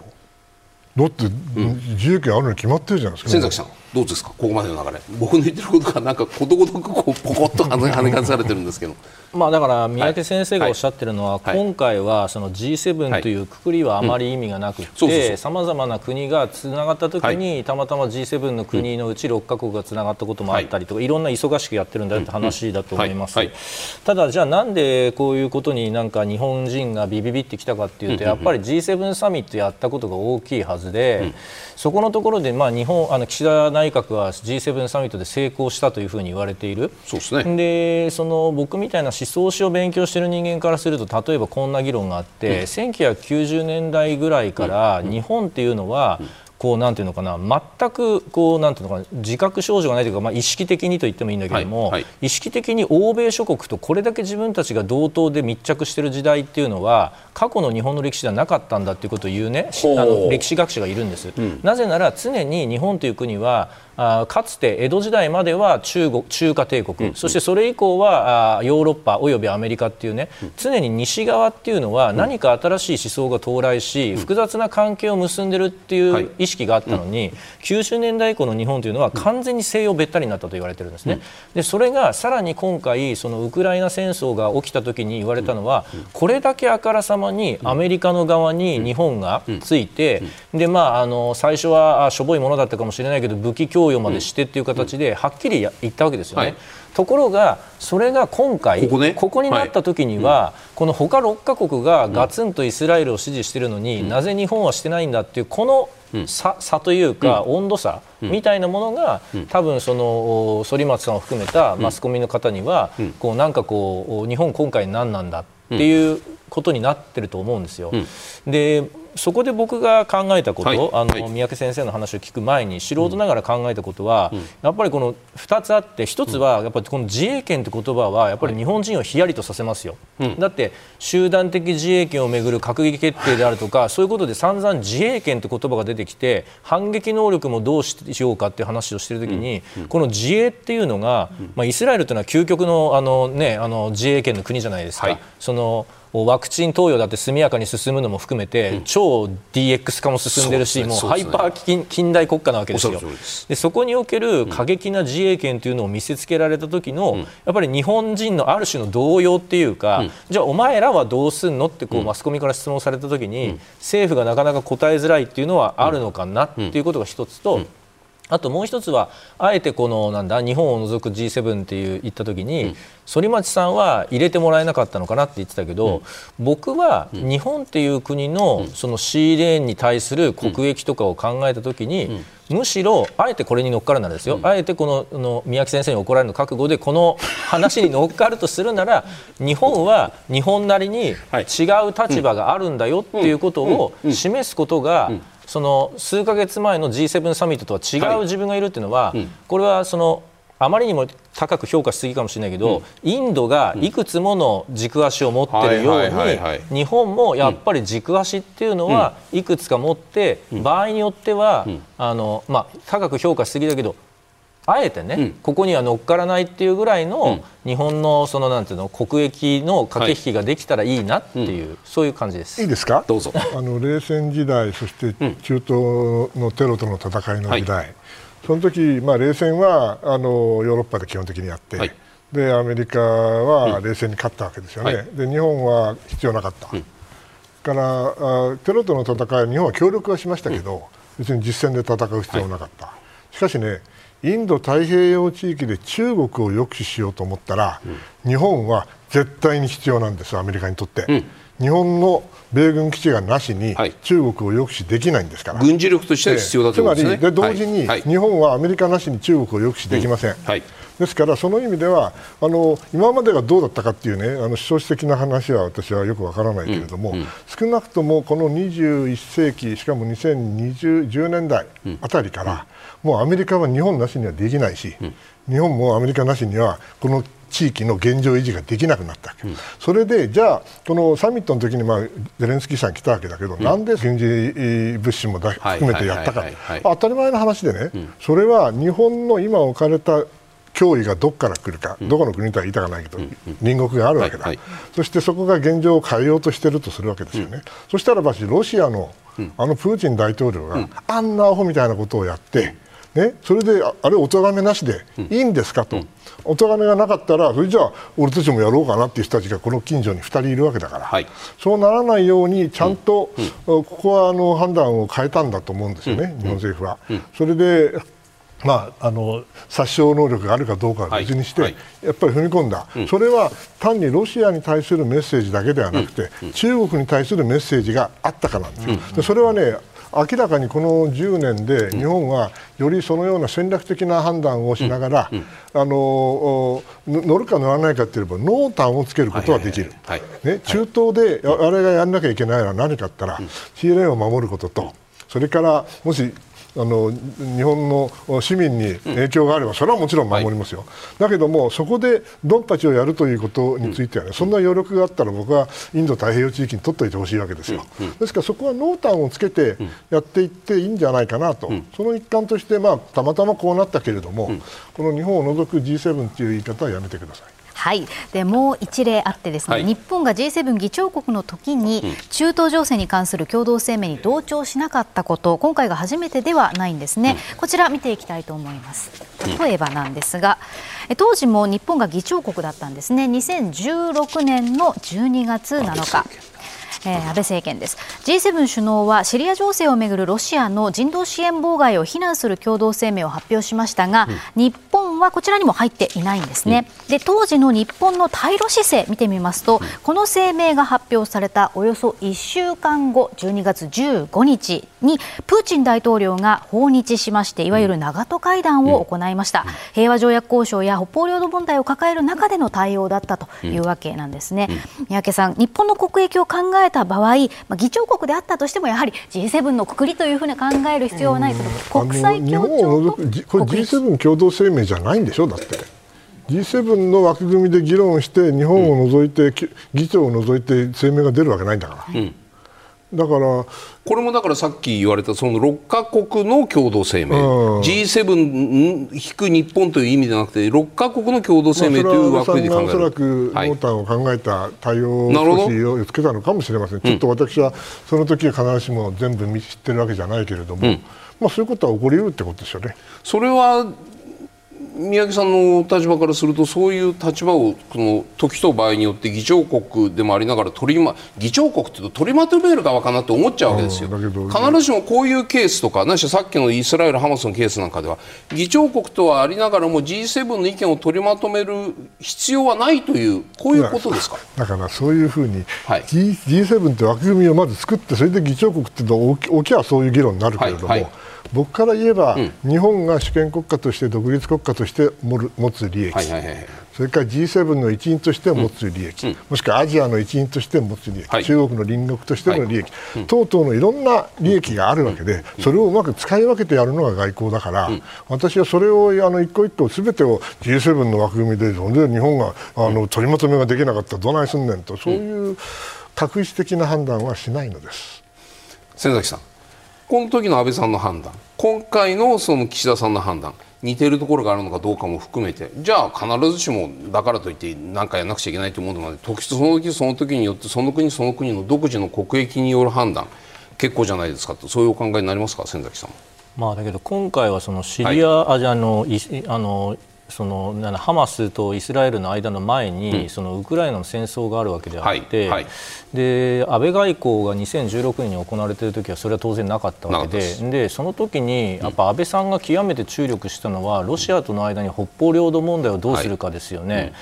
[SPEAKER 4] だって、うん、自衛権あるに決まってるじゃないですか。
[SPEAKER 3] 千崎さんどうですか？ここまでの流れ。僕の言ってることがなんかことごとくこうポコッと跳ね返されてるんですけど。
[SPEAKER 2] まあだから三宅先生がおっしゃってるのは、はい、今回はその G7 というくくりはあまり意味がなくてさまざまな国がつながった時に、はい、たまたま G7 の国のうち6か国がつながったこともあったりとか、はい、いろんな忙しくやってるんだって話だと思います、ただじゃあなんでこういうことになんか日本人がビビビってきたかっていうとやっぱり G7 サミットやったことが大きいはずで、うん、そこのところでまあ日本あの岸田内閣は G7 サミットで成功したというふうに言われている。
[SPEAKER 3] そうですね。
[SPEAKER 2] でその僕みたいな思想史を勉強している人間からすると例えばこんな議論があって、うん、1990年代ぐらいから日本っていうのは、うんこうなんていうのかな全くこうなんていうのかな自覚症状がないというか、まあ、意識的にと言ってもいいんだけども、はいはい、意識的に欧米諸国とこれだけ自分たちが同等で密着している時代っていうのは過去の日本の歴史ではなかったんだということを言うねあの歴史学者がいるんです、うん、なぜなら常に日本という国はあかつて江戸時代までは中国中華帝国、うん、そしてそれ以降はあヨーロッパおよびアメリカっていうね、うん、常に西側っていうのは何か新しい思想が到来し、うん、複雑な関係を結んでるっていう意識があったのに、はい、90年代以降の日本というのは完全に西洋べったりになったと言われてるんですね。でそれがさらに今回そのウクライナ戦争が起きた時に言われたのは、これだけあからさまにアメリカの側に日本がついて、でまああの最初はしょぼいものだったかもしれないけど武器供与までしてっていう形ではっきり言ったわけですよね。はい、ところがそれが今回ここ,、になった時には、はい、この他6カ国がガツンとイスラエルを支持しているのに、うん、なぜ日本はしてないんだっていうこの差差というか、温度差みたいなものが、多分その反町さんを含めたマスコミの方には、こうなんかこう日本今回何なんだっていうことになってると思うんですよ。でそこで僕が考えたこと、はい、あの、はい、三宅先生の話を聞く前に素人ながら考えたことは、うん、やっぱりこの2つあって1つはやっぱりこの自衛権って言葉はやっぱり日本人をヒヤリとさせますよ、はい、だって集団的自衛権をめぐる閣議決定であるとかそういうことで散々自衛権って言葉が出てきて反撃能力もどうしようかっていう話をしているときに、うん、この自衛っていうのが、まあ、イスラエルというのは究極のあの、ね、あの自衛権の国じゃないですか。そのワクチン投与だって速やかに進むのも含めて、うん、超 DX 化も進んでるし、ね、もうハイパー近代国家なわけですよ。でそこにおける過激な自衛権というのを見せつけられた時の、うん、やっぱり日本人のある種の動揺っていうか、うん、じゃあお前らはどうすんのってこう、マスコミから質問された時に、政府がなかなか答えづらいっていうのはあるのかなっていうことが一つと。あともう一つはあえてこのなんだ日本を除く G7 っていう言った時に、うん、反町さんは入れてもらえなかったのかなって言ってたけど、うん、僕は日本っていう国のそのシーレーンに対する国益とかを考えた時に、むしろあえてこれに乗っかるならですよ、あえてこのの宮城先生に怒られるの覚悟でこの話に乗っかるとするなら日本は日本なりに違う立場があるんだよっていうことを示すことがその数か月前の G7 サミットとは違う自分がいるっていうのは、はいうん、これはそのあまりにも高く評価しすぎかもしれないけど、うん、インドがいくつもの軸足を持ってるように日本もやっぱり軸足っていうのはいくつか持って、うん、場合によっては、あのまあ、高く評価しすぎだけどあえてね、うん、ここには乗っからないっていうぐらいの、日本のそのなんていうの国益の駆け引きができたらいいなっていう、はい、そういう感じです。
[SPEAKER 4] いいですか？
[SPEAKER 3] どうぞ。
[SPEAKER 4] あの冷戦時代そして中東のテロとの戦いの時代、はい、その時まあ冷戦はあのヨーロッパで基本的にやって。はい。でアメリカは冷戦に勝ったわけですよね、で日本は必要なかった、うん、からあテロとの戦い日本は協力はしましたけど、うん、別に実戦で戦う必要はなかった、はい、しかしねインド太平洋地域で中国を抑止しようと思ったら、うん、日本は絶対に必要なんですアメリカにとって、うん、日本の米軍基地がなしに中国を抑止できないんですから、
[SPEAKER 3] 軍事力としては必要だと思
[SPEAKER 4] います、ね、つまりで同時に、日本はアメリカなしに中国を抑止できません、はい。ですからその意味ではあの今までがどうだったかっていうねあの主張史的な話は私はよくわからないけれども、うんうん、少なくともこの21世紀しかも2020年代あたりから、もうアメリカは日本なしにはできないし、日本もアメリカなしにはこの地域の現状維持ができなくなったわけ、うん、それでじゃあ、このサミットの時にまあゼレンスキーさん来たわけだけど、うん、なんで軍事物資も含めてやったか、当たり前の話でね、うん、それは日本の今置かれた脅威がどこから来るか、どこの国とは言いたくないけど、隣国があるわけだ、はいはい、そしてそこが現状を変えようとしているとするわけですよね、そしたらばし、ロシアのあのプーチン大統領が、あんなアホみたいなことをやって、ね、それであれ、お咎めなしでいいんですかと、お咎めがなかったら、それじゃあ、俺たちもやろうかなっていう人たちがこの近所に2人いるわけだから、はい、そうならないように、ちゃんと、ここはあの判断を変えたんだと思うんですよね、日本政府は。それでまあ、あの殺傷能力があるかどうかは別にして、はい。はい、やっぱり踏み込んだ、うん、それは単にロシアに対するメッセージだけではなくて、うん、中国に対するメッセージがあったかなんですよ、うん、でそれはね明らかにこの10年で日本はよりそのような戦略的な判断をしながら、あの乗るか乗らないかといえば濃淡をつけることはできる、ね、中東であれがやらなきゃいけないのは何かって言ったら、シーレーンを守ることとそれからもしあの日本の市民に影響があれば、それはもちろん守りますよ、はい、だけども、そこでドンパチをやるということについてはね、そんな余力があったら、僕はインド太平洋地域に取っておいてほしいわけですよ、ですからそこは濃淡をつけてやっていっていいんじゃないかなと、その一環として、まあ、たまたまこうなったけれども、この日本を除く G7 という言い方はやめてください。
[SPEAKER 1] はい、でもう一例あってですね、はい、日本が G7 議長国の時に中東情勢に関する共同声明に同調しなかったこと今回が初めてではないんですね、うん、こちら見ていきたいと思います。例えばなんですが当時も日本が議長国だったんですね。2016年の12月7日えー、安倍政権です。G7 首脳はシリア情勢をめぐるロシアの人道支援妨害を非難する共同声明を発表しましたが、うん、日本はこちらにも入っていないんですね、うん、で当時の日本の対ロ姿勢見てみますと、うん、この声明が発表されたおよそ1週間後12月15日にプーチン大統領が訪日しましていわゆる長門会談を行いました、平和条約交渉や北方領土問題を抱える中での対応だったというわけなん。ですね、三宅さん。日本の国益を考えた場合、まあ、議長国であったとしてもやはり G7 のくくりというふうに考える必要はないと、国際協調とこれ
[SPEAKER 4] G7 共同声明じゃないんでしょだって。G7 の枠組みで議論して日本を除いて、うん、議長を除いて声明が出るわけないんだから。うんだからこ
[SPEAKER 3] れもだからさっき言われたその6か国の共同声明、うん、G7 引く日本という意味ではなくて6か国の共同声明という枠で考える、まあ、
[SPEAKER 4] おそらく濃淡を考えた対応措置をつけたのかもしれません、ちょっと私はその時は必ずしも全部知ってるわけじゃないけれども、うん、まあ、そういうことは起こりうるってことですよね。
[SPEAKER 3] それは宮城さんの立場からするとそういう立場をこの時と場合によって議長国でもありながら取り、ま、議長国っていうと取りまとめる側かなと思っちゃうわけですよ。必ずしもこういうケースとかなしさっきのイスラエル・ハマスのケースなんかでは議長国とはありながらも G7 の意見を取りまとめる必要はないというこういうことですか？
[SPEAKER 4] だからそういうふうに、はい、G、G7 って枠組みをまず作ってそれで議長国っていうのは大きはそういう議論になるけれども。はいはい僕から言えば、うん、日本が主権国家として独立国家として持つ利益、はいはいはい、それから G7 の一員として持つ利益、うん、もしくはアジアの一員として持つ利益、はい、中国の隣国としての利益、はい、等々のいろんな利益があるわけで、それをうまく使い分けてやるのが外交だから、私はそれをあの一個一個すべてを G7 の枠組みで、で日本があの取りまとめができなかったらどないすんねんと、そういう確一的な判断はしないのです。
[SPEAKER 3] 先崎さんこの時の安倍さんの判断。今回のその岸田さんの判断。似ているところがあるのかどうかも含めて。じゃあ必ずしもだからといって何かやらなくちゃいけないと思うのまで時その時その時によってその国その国の独自の国益による判断。結構じゃないですか。とそういうお考えになりますか先崎さん。
[SPEAKER 2] まあ、だけど今回はそのシリア、はい、あじゃあのあのそのハマスとイスラエルの間の前に、うん、そのウクライナの戦争があるわけであって、はいはい、で安倍外交が2016年に行われている時はそれは当然なかったわけででその時にやっぱ安倍さんが極めて注力したのはロシアとの間に北方領土問題をどうするかですよね。はいうん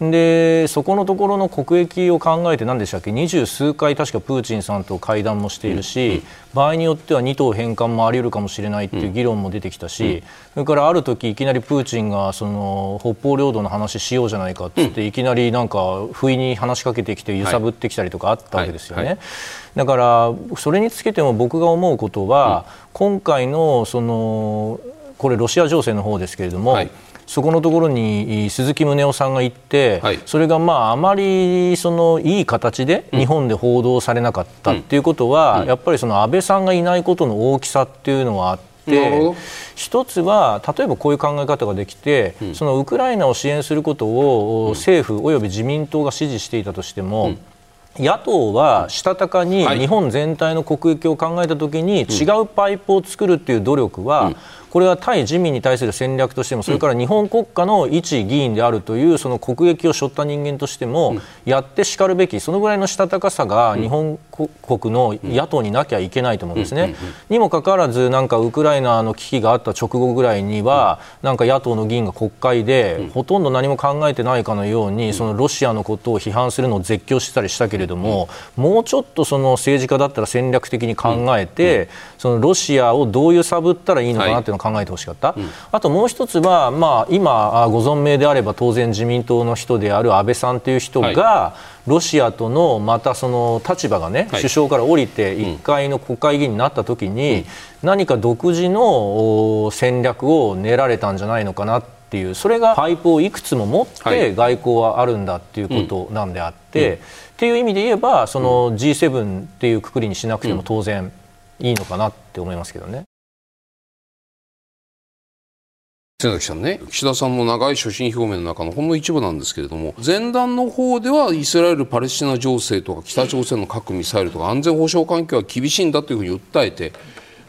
[SPEAKER 2] でそこのところの国益を考えて何でしたっけ？二十数回確かプーチンさんと会談もしているし、場合によっては二島返還もあり得るかもしれないっていう議論も出てきたし、うん、それからある時いきなりプーチンがその北方領土の話しようじゃないかってって、いきなりなんか不意に話しかけてきて揺さぶってきたりとかあったわけですよね。だからそれにつけても僕が思うことは、今回のそのこれロシア情勢の方ですけれども、はい、そこのところに鈴木宗男さんが行って、はい、それがまああまりそのいい形で日本で報道されなかったっていうことは、うん、やっぱりその安倍さんがいないことの大きさっていうのはあって。一つは例えばこういう考え方ができて、うん、そのウクライナを支援することを政府および自民党が支持していたとしても、うん。野党はしたたかに日本全体の国益を考えたときに違うパイプを作るという努力は、これは対自民に対する戦略としてもそれから日本国家の一議員であるというその国益を背負った人間としてもやってしかるべきそのぐらいのしたたかさが日本国の野党になきゃいけないと思うんですね。にもかかわらずなんかウクライナの危機があった直後ぐらいにはなんか野党の議員が国会でほとんど何も考えてないかのようにそのロシアのことを批判するのを絶叫してたりしたけれどももうちょっとその政治家だったら戦略的に考えてそのロシアをどう揺さぶったらいいのかなっていうのを考えてほしかった、うん、あともう一つは、まあ、今ご存命であれば当然自民党の人である安倍さんという人が、はい、ロシアとのまたその立場がね、はい、首相から降りて1回の国会議員になった時に、うん、何か独自の戦略を練られたんじゃないのかなっていうそれがパイプをいくつも持って外交はあるんだっていうことなんであって、はいっていう意味で言えばその G7 っていうくくりにしなくても当然いいのかなって思いますけどね。
[SPEAKER 3] 瀬崎さんね。岸田さんも長い所信表明の中のほんの一部なんですけれども前段の方ではイスラエル・パレスチナ情勢とか北朝鮮の核・ミサイルとか安全保障環境は厳しいんだというふうに訴えて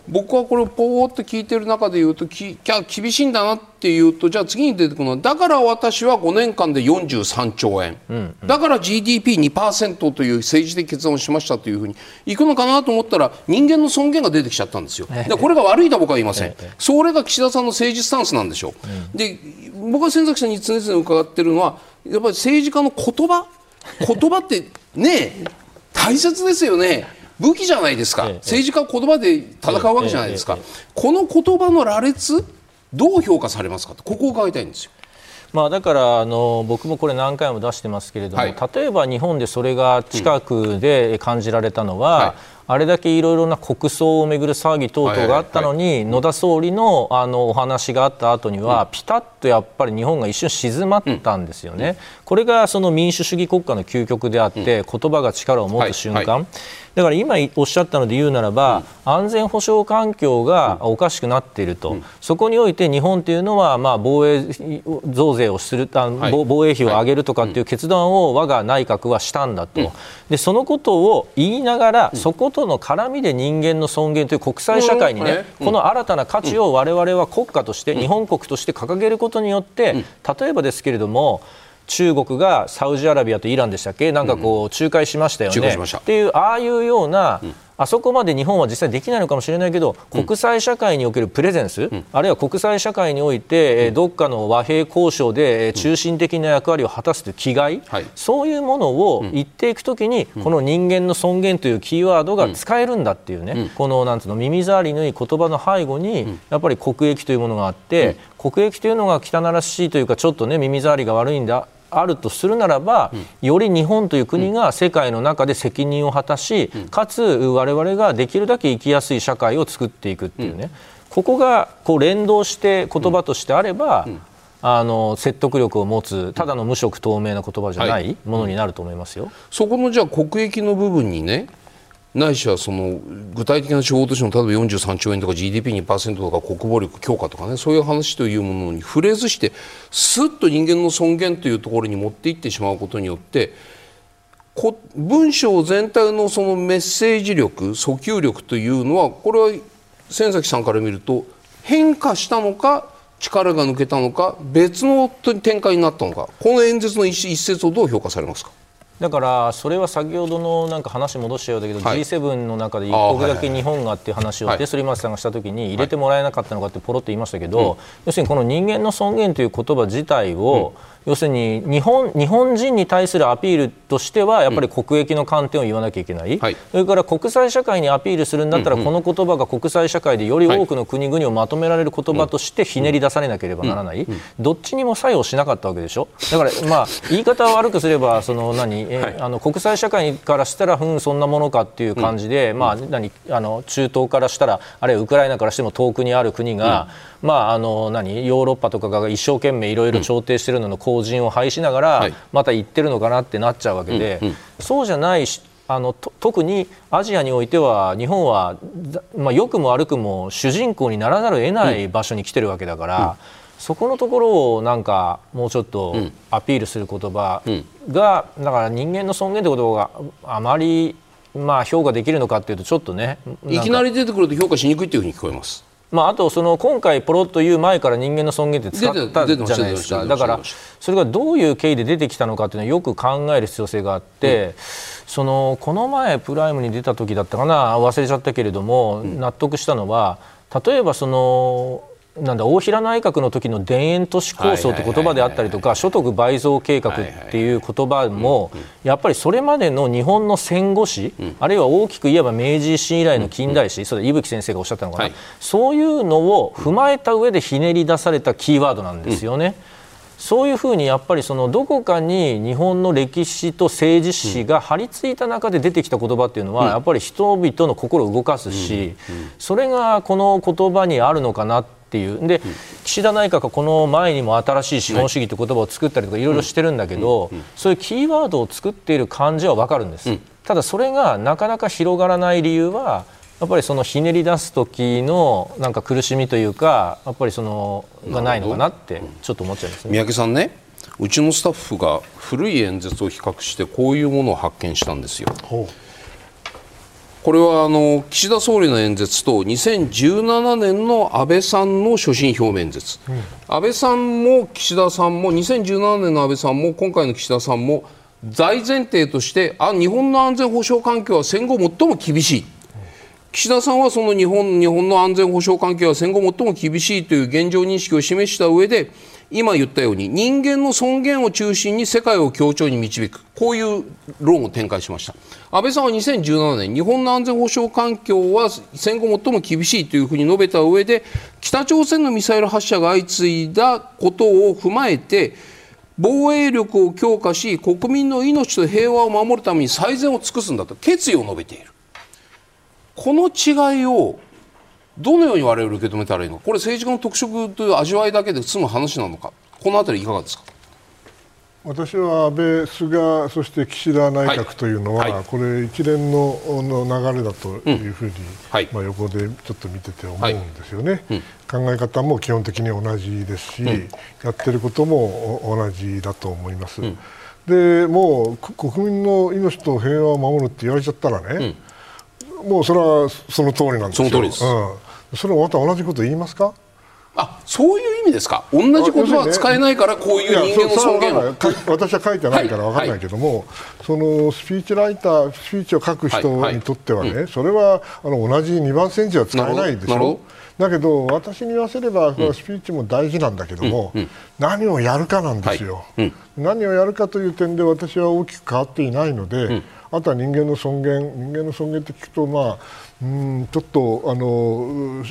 [SPEAKER 3] 僕はこれをポーっと聞いてる中で言うとき厳しいんだなっていうとじゃあ次に出てくるのはだから私は5年間で43兆円、うんうん、だから GDP2% という政治的決断をしましたというふうにいくのかなと思ったら人間の尊厳が出てきちゃったんですよ。でこれが悪いと僕は言いません。それが岸田さんの政治スタンスなんでしょう。うん、で僕は先崎さんに常々伺ってるのはやっぱり政治家の言葉？言葉ってね大切ですよね。武器じゃないですか、政治家は言葉で戦うわけじゃないですか、この言葉の羅列、どう評価されますかここを伺いたいんですよ。
[SPEAKER 2] まあ、だからあの僕もこれ何回も出してますけれども、はい、例えば日本でそれが近くで感じられたのは、うんはいあれだけいろいろな国葬をめぐる騒ぎ等々があったのに、野田総理のあのお話があった後には、ピタッとやっぱり日本が一瞬静まったんですよね、これがその民主主義国家の究極であって、言葉が力を持つ瞬間、だから今おっしゃったので言うならば、安全保障環境がおかしくなっていると、そこにおいて日本というのは、まあ、防衛増税をするあ、防衛費を上げるとかっていう決断を我が内閣はしたんだと、でそのことを言いながら、そことの絡みで人間の尊厳という国際社会にね、この新たな価値を我々は国家として、日本国として掲げることによって、例えばですけれども、中国がサウジアラビアとイランでしたっけ？なんかこう仲介しましたよね、っていうああいうような、うん、あそこまで日本は実際できないのかもしれないけど、うん、国際社会におけるプレゼンス、うん、あるいは国際社会において、うん、どっかの和平交渉で中心的な役割を果たすという気概、はい、そういうものを言っていくときに、この人間の尊厳というキーワードが使えるんだっていうね、このなんつうの耳障りのいい言葉の背後に、やっぱり国益というものがあって、国益というのが汚らしいというかちょっとね耳障りが悪いんだあるとするならば、より日本という国が世界の中で責任を果たし、かつ我々ができるだけ生きやすい社会を作っていくっていうね、ここがこう連動して言葉としてあれば、あの説得力を持つただの無色透明な言葉じゃないものになると思いますよ。
[SPEAKER 3] そこのじゃあ国益の部分にねないしはその具体的な手法としての例えば43兆円とか GDP2% とか国防力強化とかねそういう話というものに触れずしてすっと人間の尊厳というところに持っていってしまうことによってこ文章全体のそのメッセージ力訴求力というのはこれは先崎さんから見ると変化したのか力が抜けたのか別の展開になったのかこの演説の一節をどう評価されますか？
[SPEAKER 2] だからそれは先ほどのなんか話戻しちゃうだけど、はい、G7 の中で1国だけ日本がっていう話をデスリマスさんがしたときに入れてもらえなかったのかってポロっと言いましたけど、要するにこの人間の尊厳という言葉自体を、うん要するに日本日本人に対するアピールとしてはやっぱり国益の観点を言わなきゃいけない、うんはい、それから国際社会にアピールするんだったら、この言葉が国際社会でより多くの国々をまとめられる言葉としてひねり出されなければならない、どっちにも作用しなかったわけでしょ？だからまあ言い方を悪くすればその何、え、はい、あの国際社会からしたらうんそんなものかっていう感じで、まあ何？あの中東からしたらあるいはウクライナからしても遠くにある国が、まあ、あの何ヨーロッパとかが一生懸命いろいろ調停しているのの後陣を排しながら、また行ってるのかなってなっちゃうわけで、そうじゃないあの特にアジアにおいては日本は、まあ、良くも悪くも主人公にならざるを得ない場所に来てるわけだから、そこのところをなんかもうちょっとアピールする言葉が、だから人間の尊厳ってことがあまりまあ評価できるのかっていうとちょっとね
[SPEAKER 3] いきなり出てくると評価しにくいっていうふうに聞こえます。
[SPEAKER 2] まあ、あとその今回ポロッと言う前から人間の尊厳って使ったじゃないですか。だからそれがどういう経緯で出てきたのかっていうのはよく考える必要性があって、うん、そのこの前プライムに出た時だったかな忘れちゃったけれども、納得したのは例えばそのなんだ大平内閣の時の田園都市構想って言葉であったりとか所得倍増計画っていう言葉もやっぱりそれまでの日本の戦後史あるいは大きく言えば明治維新以来の近代史それ伊吹先生がおっしゃったのかな。そういうのを踏まえた上でひねり出されたキーワードなんですよね。そういうふうにやっぱりそのどこかに日本の歴史と政治史が張り付いた中で出てきた言葉っていうのはやっぱり人々の心を動かすしそれがこの言葉にあるのかなっていう。で、岸田内閣はこの前にも新しい資本主義という言葉を作ったりとかいろいろしてるんだけど、そういうキーワードを作っている感じは分かるんです、ただそれがなかなか広がらない理由はやっぱりそのひねり出す時のなんか苦しみというかやっぱりそのがないのかなってちょっと思っちゃいますね。
[SPEAKER 3] 三宅さんねうちのスタッフが古い演説を比較してこういうものを発見したんですよ。これはあの岸田総理の演説と2017年の安倍さんの所信表明演説、うん、安倍さんも岸田さんも2017年の安倍さんも今回の岸田さんも大前提としてあ日本の安全保障環境は戦後最も厳しい。岸田さんはその日本日本の安全保障環境は戦後最も厳しいという現状認識を示した上で今言ったように人間の尊厳を中心に世界を協調に導く。こういう論を展開しました。安倍さんは2017年日本の安全保障環境は戦後最も厳しいというふうに述べた上で北朝鮮のミサイル発射が相次いだことを踏まえて防衛力を強化し国民の命と平和を守るために最善を尽くすんだと決意を述べている。この違いをどのように我々受け止めたらいいの？かこれ政治家の特色という味わいだけで済む話なのか？この辺りいかがですか？
[SPEAKER 4] 私は安倍、菅、そして岸田内閣というのは、はい。はい、これ、一連のの流れだというふうに、うん。はい、まあ、横でちょっと見てて思うんですよね、うん、考え方も基本的に同じですし、うん、やってることも同じだと思います。でもう国民の命と平和を守るって言われちゃったらね、もうそれはその通りなんですよ。その通りです、うん、それはまた同じこと言いますか？
[SPEAKER 3] あそういう意味ですか？同じ言葉は使えないからこういう人間の尊厳を。
[SPEAKER 4] 私は書いてないから分からないけども、はい、そのスピーチライタースピーチを書く人にとってはね、はい。はい、それはあの同じ2番煎じは使えないでしょ？だけど私に言わせれば、スピーチも大事なんだけども、うんうん、何をやるかなんですよ、うん、何をやるかという点で私は大きく変わっていないので、あとは人間の尊厳人間の尊厳って聞くとまあうんちょっとあの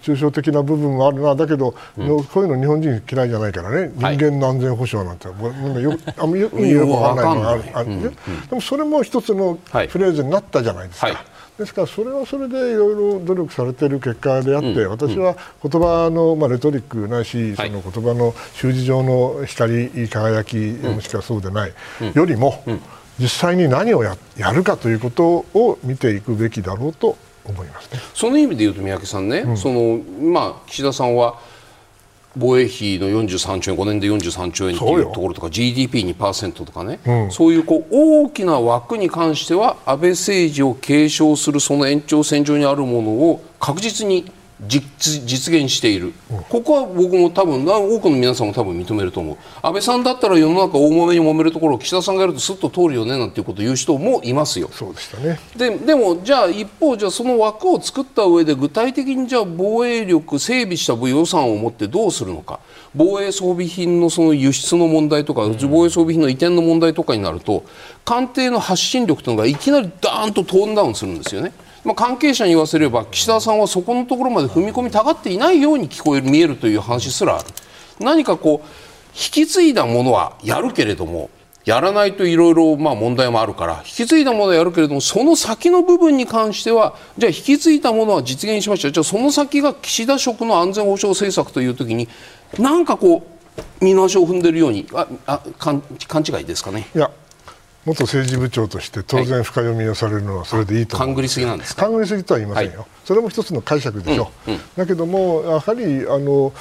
[SPEAKER 4] 抽象的な部分もあるな、だけど、うん、こういうの日本人嫌いじゃないからね、人間の安全保障なんて、はい、よあんまよくよくわからないのがある。ある、うん、でもそれも一つのフレーズになったじゃないですか。はい。ですからそれはそれでいろいろ努力されている結果であって、うん、私は言葉の、まあ、レトリックないし、その言葉の習字上の光り輝き、もしくはそうでない、よりも、実際に何をやるかということを見ていくべきだろうと思います、ね、
[SPEAKER 3] その意味で言うと三宅さんね、うん、そのまあ、岸田さんは防衛費の43兆円5年で43兆円というところとか GDP2% とかね、うん、そういうこう大きな枠に関しては安倍政治を継承するその延長線上にあるものを確実に実現している、ここは僕も多分多くの皆さんも多分認めると思う安倍さんだったら世の中大揉めに揉めるところを岸田さんがやるとすっと通るよねなんていうことを言う人もいますよ
[SPEAKER 4] そうでしたね
[SPEAKER 3] ででもじゃあ一方じゃあその枠を作った上で具体的にじゃあ防衛力整備した予算を持ってどうするのか防衛装備品のその輸出の問題とか、うん、防衛装備品の移転の問題とかになると官邸の発信力というのがいきなりダーンとトーンダウンするんですよね。まあ、関係者に言わせれば岸田さんはそこのところまで踏み込みたがっていないように聞こえる見えるという話すらある何かこう引き継いだものはやるけれどもやらないといろいろ問題もあるから引き継いだものはやるけれどもその先の部分に関してはじゃあ引き継いだものは実現しましたじゃあその先が岸田職の安全保障政策という時になんかこう見直しを踏んでいるようにああ勘違いですかね？
[SPEAKER 4] いや元政治部長として当然深読みをされるのはそれでいいと
[SPEAKER 3] 勘繰りすぎなんですか？
[SPEAKER 4] 勘繰りすぎとは言いませんよ、はい、それも一つの解釈でしょう、うんうん、だけどもやはりあの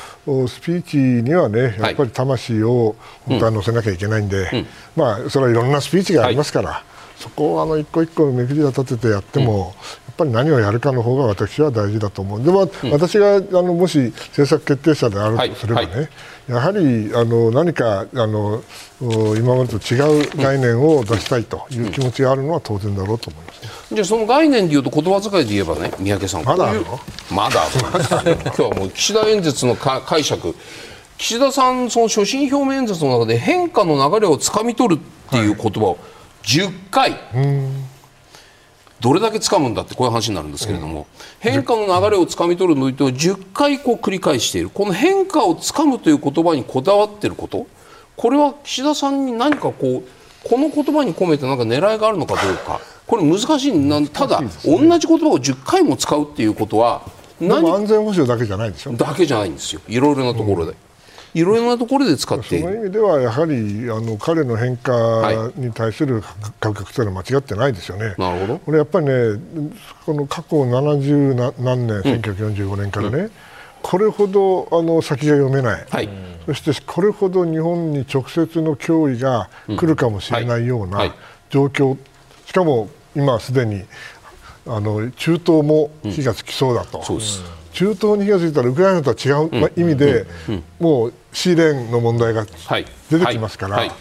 [SPEAKER 4] スピーチにはねやっぱり魂を本当は乗せなきゃいけないんで、うん、まあそれはいろんなスピーチがありますから、はい。そこをあの一個一個目くじを立ててやっても、やっっぱり何をやるかの方が私は大事だと思う、でも、うん、私があのもし政策決定者であるとすればね、はいはい、やはりあの何かあの今までと違う概念を出したいという気持ちがあるのは当然だろうと思います、ね、
[SPEAKER 3] じゃあ、その概念でいうと、言葉遣いで言えばね、三宅さん、
[SPEAKER 4] まだあるの？
[SPEAKER 3] まだ 今日はもう岸田演説の解釈、岸田さん、その所信表明演説の中で変化の流れをつかみ取るっていう言葉を10回。はいどれだけ掴むんだってこういう話になるんですけれども、変化の流れをつかみ取るのと10回こう繰り返している。この変化をつかむという言葉にこだわっていること。これは岸田さんに何かこうこの言葉に込めて何か狙いがあるのかどうか。これ難しいな。ただ同じ言葉を10回も使うっていうことは
[SPEAKER 4] 何安全保障だけじゃないでしょ。
[SPEAKER 3] だけじゃないんですよ。いろいろなところで。うんいろいろなところで使って
[SPEAKER 4] その意味ではやはりあの彼の変化に対する改革というのは間違ってないですよね。
[SPEAKER 3] なるほど。
[SPEAKER 4] これやっぱりねこの過去70何年、1945年からね、うん、これほどあの先が読めない、はい、そしてこれほど日本に直接の脅威が来るかもしれないような状況、しかも今すでにあの中東も火がつきそうだと。
[SPEAKER 3] そうです
[SPEAKER 4] 中東に火がついたらウクライナとは違う、意味で、もうシーレーンの問題が出てきますから、はい。はい、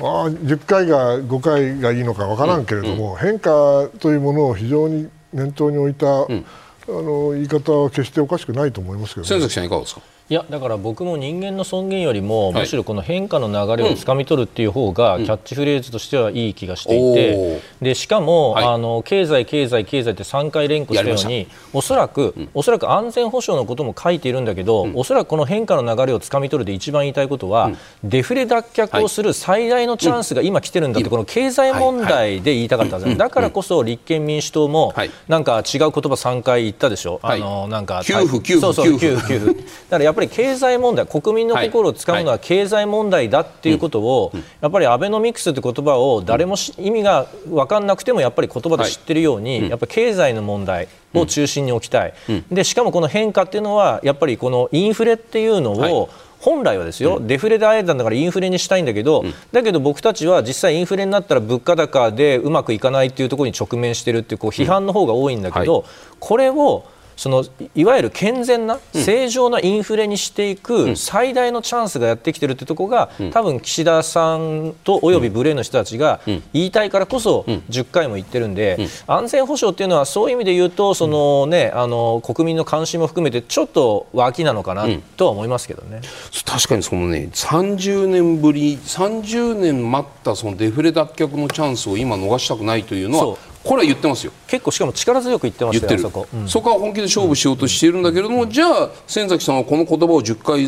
[SPEAKER 4] あ10回が5回がいいのか分からんけれども、うん、変化というものを非常に念頭に置いた、うん、あの言い方は決しておかしくないと思いますけど、ね、
[SPEAKER 3] 先崎さんいかがですか？
[SPEAKER 2] いやだから僕も人間の尊厳よりも、むしろこの変化の流れをつかみ取るっていう方がキャッチフレーズとしてはいい気がしていて、でしかも、はい、あの経済、経済、経済って3回連呼したようにおそらく、うん、おそらく安全保障のことも書いているんだけど、うん、おそらくこの変化の流れをつかみ取るで一番言いたいことは、うん、デフレ脱却をする最大のチャンスが今来てるんだって、この経済問題で言いたかったんです、だからこそ立憲民主党も、なんか違う言葉3回言ったでしょ、あのなんか
[SPEAKER 3] 給付、給付、
[SPEAKER 2] 給付。だからやっぱり経済問題題国民の心をつかむのは経済問題だっていうことを、やっぱりアベノミクスって言葉を誰も意味が分かんなくてもやっぱり言葉で知ってるように、やっぱり経済の問題を中心に置きたい、でしかもこの変化っていうのはやっぱりこのインフレっていうのを、本来はですよ、うん、デフレで会えたんだからインフレにしたいんだけど、うん、だけど僕たちは実際インフレになったら物価高でうまくいかないっていうところに直面しているっていうこう批判の方が多いんだけど、うんはい、これをそのいわゆる健全な正常なインフレにしていく最大のチャンスがやってきてるってところが、多分岸田さんとおよびブレーの人たちが言いたいからこそ10回も言ってるんで、安全保障っていうのはそういう意味で言うとその、ね、あの国民の関心も含めてちょっと脇なのかなとは思いますけどね、
[SPEAKER 3] 確かにそのね30年ぶり30年待ったそのデフレ脱却のチャンスを今逃したくないというのはこれは言ってますよ。
[SPEAKER 2] 結構しかも力強く言ってましたよそこ、
[SPEAKER 3] うん、そこは本気で勝負しようとしているんだけれども、うん、じゃあ先崎さんはこの言葉を10回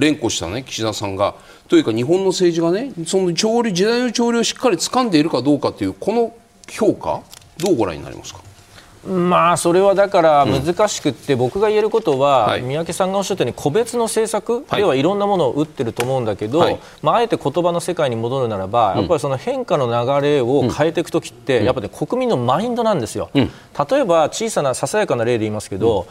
[SPEAKER 3] 連呼したね岸田さんが。というか日本の政治がねその潮流時代の潮流をしっかり掴んでいるかどうかというこの評価どうご覧になりますか？
[SPEAKER 2] まあそれはだから難しくって、僕が言えることは、三宅さんがおっしゃったように個別の政策ではいろんなものを打ってると思うんだけど、まあ、あえて言葉の世界に戻るならば、やっぱりその変化の流れを変えていく時って、やっぱり国民のマインドなんですよ。例えば小さなささやかな例で言いますけど、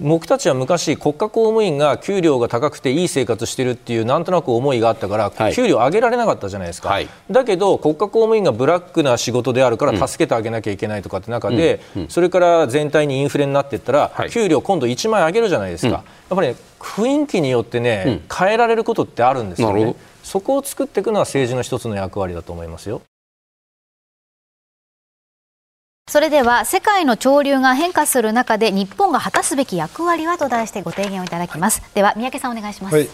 [SPEAKER 2] 僕たちは昔、国家公務員が給料が高くていい生活してるっていうなんとなく思いがあったから、はい、給料上げられなかったじゃないですか、はい、だけど国家公務員がブラックな仕事であるから助けてあげなきゃいけないとかって中で、うん。うん、それから全体にインフレになっていったら、はい、給料今度1万円上げるじゃないですか、やっぱり、ね、雰囲気によってね、変えられることってあるんですよね。そこを作っていくのは政治の一つの役割だと思いますよ。
[SPEAKER 1] それでは世界の潮流が変化する中で日本が果たすべき役割はと題してご提言をいただきます。では三宅さんお願いします、はい、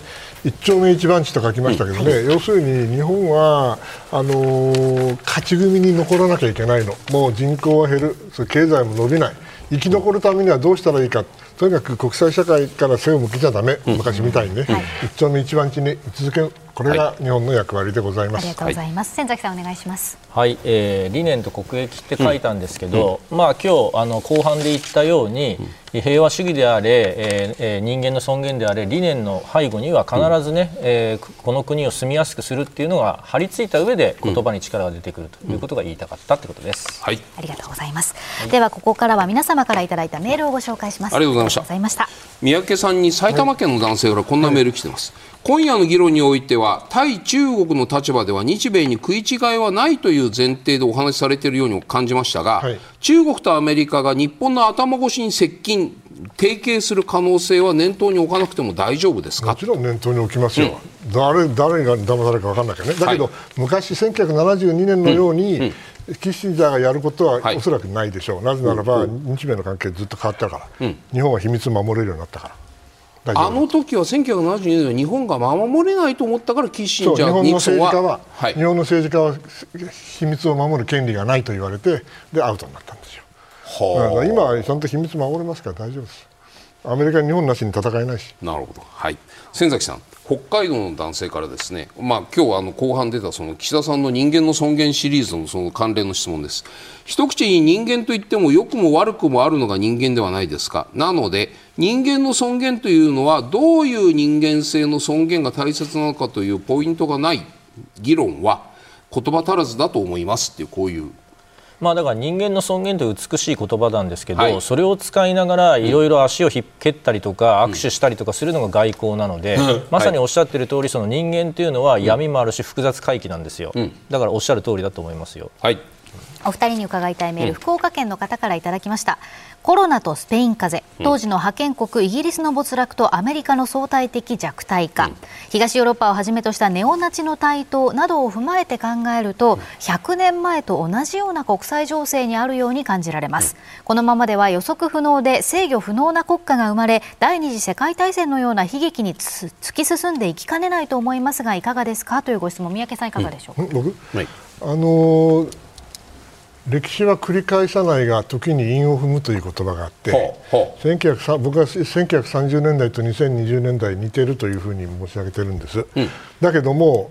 [SPEAKER 4] 一丁目一番地と書きましたけどね、はい、要するに日本はあのー、勝ち組に残らなきゃいけないの。もう人口は減る。それ経済も伸びない。生き残るためにはどうしたらいいか。とにかく国際社会から背を向けちゃだめ、うん、昔みたいにね、はい、一丁目一番地に居続けるこれが日本の役割でございます。
[SPEAKER 1] ありがとうございます。千崎さんお願いします。
[SPEAKER 2] はい、えー、理念と国益って書いたんですけど、うん、まあ今日あの後半で言ったように、うん、平和主義であれ、えー、人間の尊厳であれ理念の背後には必ずね、うん、えー、この国を住みやすくするっていうのが張り付いた上で言葉に力が出てくるということが言いたかったってことです。
[SPEAKER 3] はい。
[SPEAKER 1] ありがとうございます。はい、ではここからは皆様からいただいたメールをご紹介します。
[SPEAKER 3] ありがとうございました。三宅さんに埼玉県の男性からこんなメール来てます。はい今夜の議論においては対中国の立場では日米に食い違いはないという前提でお話しされているように感じましたが、はい、中国とアメリカが日本の頭越しに接近提携する可能性は念頭に置かなくても大丈夫ですか？
[SPEAKER 4] もちろん念頭に置きますよ、うん、誰誰が騙されるか分からなきゃね、だけど、はい、昔、1972年のように、うん。うんキッシンジャーがやることはおそらくないでしょう、はい、なぜならば、日米の関係ずっと変わったから、うん、日本は秘密を守れるようになったから。
[SPEAKER 3] あの時は1972年は日本が守れないと思ったからキッシンジャー日本の
[SPEAKER 4] 政治家は、はい、日本の政治家は秘密を守る権利がないと言われてでアウトになったんですよ。は今はちゃんと秘密守れますから大丈夫です。アメリカ日本なしに戦えないし。
[SPEAKER 3] なるほど。はい。千崎さん。北海道の男性からですね、まあ、今日あの後半出たその岸田さんの人間の尊厳シリーズのその関連の質問です一口に人間といっても良くも悪くもあるのが人間ではないですか？なので人間の尊厳というのはどういう人間性の尊厳が大切なのかというポイントがない議論は言葉足らずだと思いますっていうこういう
[SPEAKER 2] まあ、だから人間の尊厳という美しい言葉なんですけど、はい、それを使いながらいろいろ足をひっ蹴ったりとか、握手したりとかするのが外交なので、うん、まさにおっしゃってる通りそり人間というのは闇もあるし複雑回帰なんですよ、うん、だからおっしゃる通りだと思いますよ。
[SPEAKER 3] はい
[SPEAKER 1] お二人に伺いたいメール、うん、福岡県の方からいただきました。コロナとスペイン風邪。当時の覇権国イギリスの没落とアメリカの相対的弱体化、うん、東ヨーロッパをはじめとしたネオナチの台頭などを踏まえて考えると100年前と同じような国際情勢にあるように感じられます、うん、このままでは予測不能で制御不能な国家が生まれ第二次世界大戦のような悲劇に突き進んでいきかねないと思いますがいかがですか？というご質問。三宅さんいかがでしょうか、僕、はい、
[SPEAKER 4] あのー歴史は繰り返さないが時に韻を踏むという言葉があって僕は1930年代と2020年代似てるというふうに申し上げてるんです、うん、だけども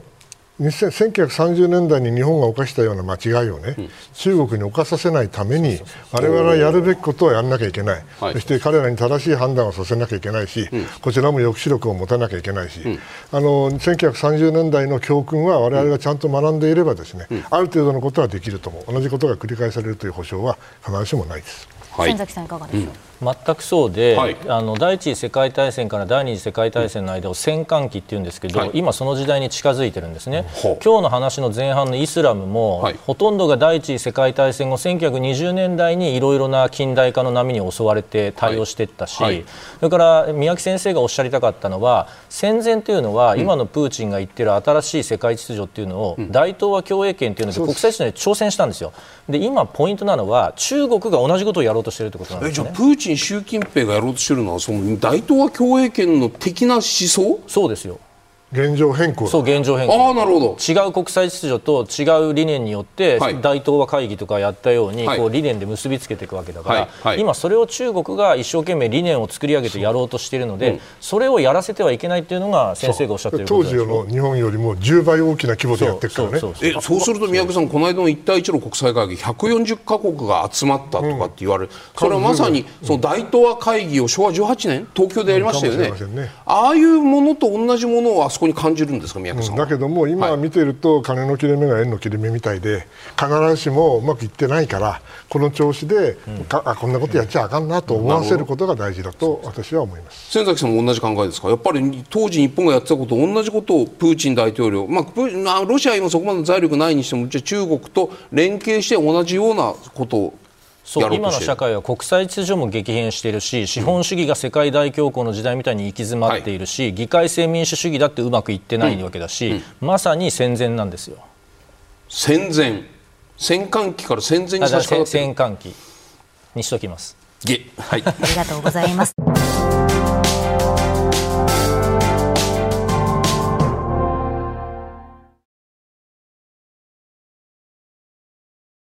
[SPEAKER 4] 1930年代に日本が犯したような間違いをね、うん、中国に犯させないために我々はやるべきことをやらなきゃいけない、はい、そして彼らに正しい判断をさせなきゃいけないし、うん、こちらも抑止力を持たなきゃいけないし、うん、あの1930年代の教訓は我々がちゃんと学んでいればですね、ある程度のことはできると思う。同じことが繰り返されるという保証は必ずしもないです。
[SPEAKER 1] はい、崎さんいかがでしょう、
[SPEAKER 2] 全くそうで、はい、あの第一次世界大戦から第二次世界大戦の間を戦艦期っていうんですけど、はい、今その時代に近づいてるんですね、今日の話の前半のイスラムも、はい、ほとんどが第一次世界大戦後1920年代にいろいろな近代化の波に襲われて対応していったし、それから宮城先生がおっしゃりたかったのは戦前というのは、今のプーチンが言ってる新しい世界秩序っていうのを、大東亜共栄圏というので国際秩序に挑戦したんですよ。で今ポイントなのは中国が同じことをやろうとしているということなんですね
[SPEAKER 3] に、習近平がやろうとしているのはその大東亜共栄圏の的な思想？
[SPEAKER 2] そうですよ。
[SPEAKER 4] 現状変更
[SPEAKER 2] そう現状変更。
[SPEAKER 3] ああなるほど。
[SPEAKER 2] 違う国際秩序と違う理念によって、はい、大東亜会議とかやったように、はい、こう理念で結びつけていくわけだから、はい、今それを中国が一生懸命理念を作り上げてやろうとしているのでそ,、れをやらせてはいけないっていうのが先生がおっしゃってる
[SPEAKER 4] 当時の日本よりも10倍大きな規模でやってるからね。
[SPEAKER 3] そうえそうすると宮家さんこの間の一帯一路国際会議140か国が集まったとかって言われる、うん、それはまさにその大東亜会議を昭和18年東京でやりましたよね。うんね、ああいうものと同じものをあそこに感じるんですか宮
[SPEAKER 4] さん、うん、だけども今見てると、金の切れ目が円の切れ目みたいで必ずしもうまくいってないからこの調子で、うん、あこんなことやっちゃあかんなと思わせることが大事だと私は思います。
[SPEAKER 3] 千崎さんも同じ考えですか？やっぱり当時日本がやってたこと同じことをプーチン大統領、まあ、ロシア今そこまで財力ないにしても中国と連携して同じようなことを
[SPEAKER 2] そう今の社会は国際秩序も激変しているし資本主義が世界大恐慌の時代みたいに行き詰まっているし、はい、議会制民主主義だってうまくいってないわけだし、うん。うん、まさに戦前なんですよ。
[SPEAKER 3] 戦前。戦艦機から戦前に差し掛かって
[SPEAKER 2] 戦艦機にしときます。
[SPEAKER 3] はい、
[SPEAKER 1] ありがとうございます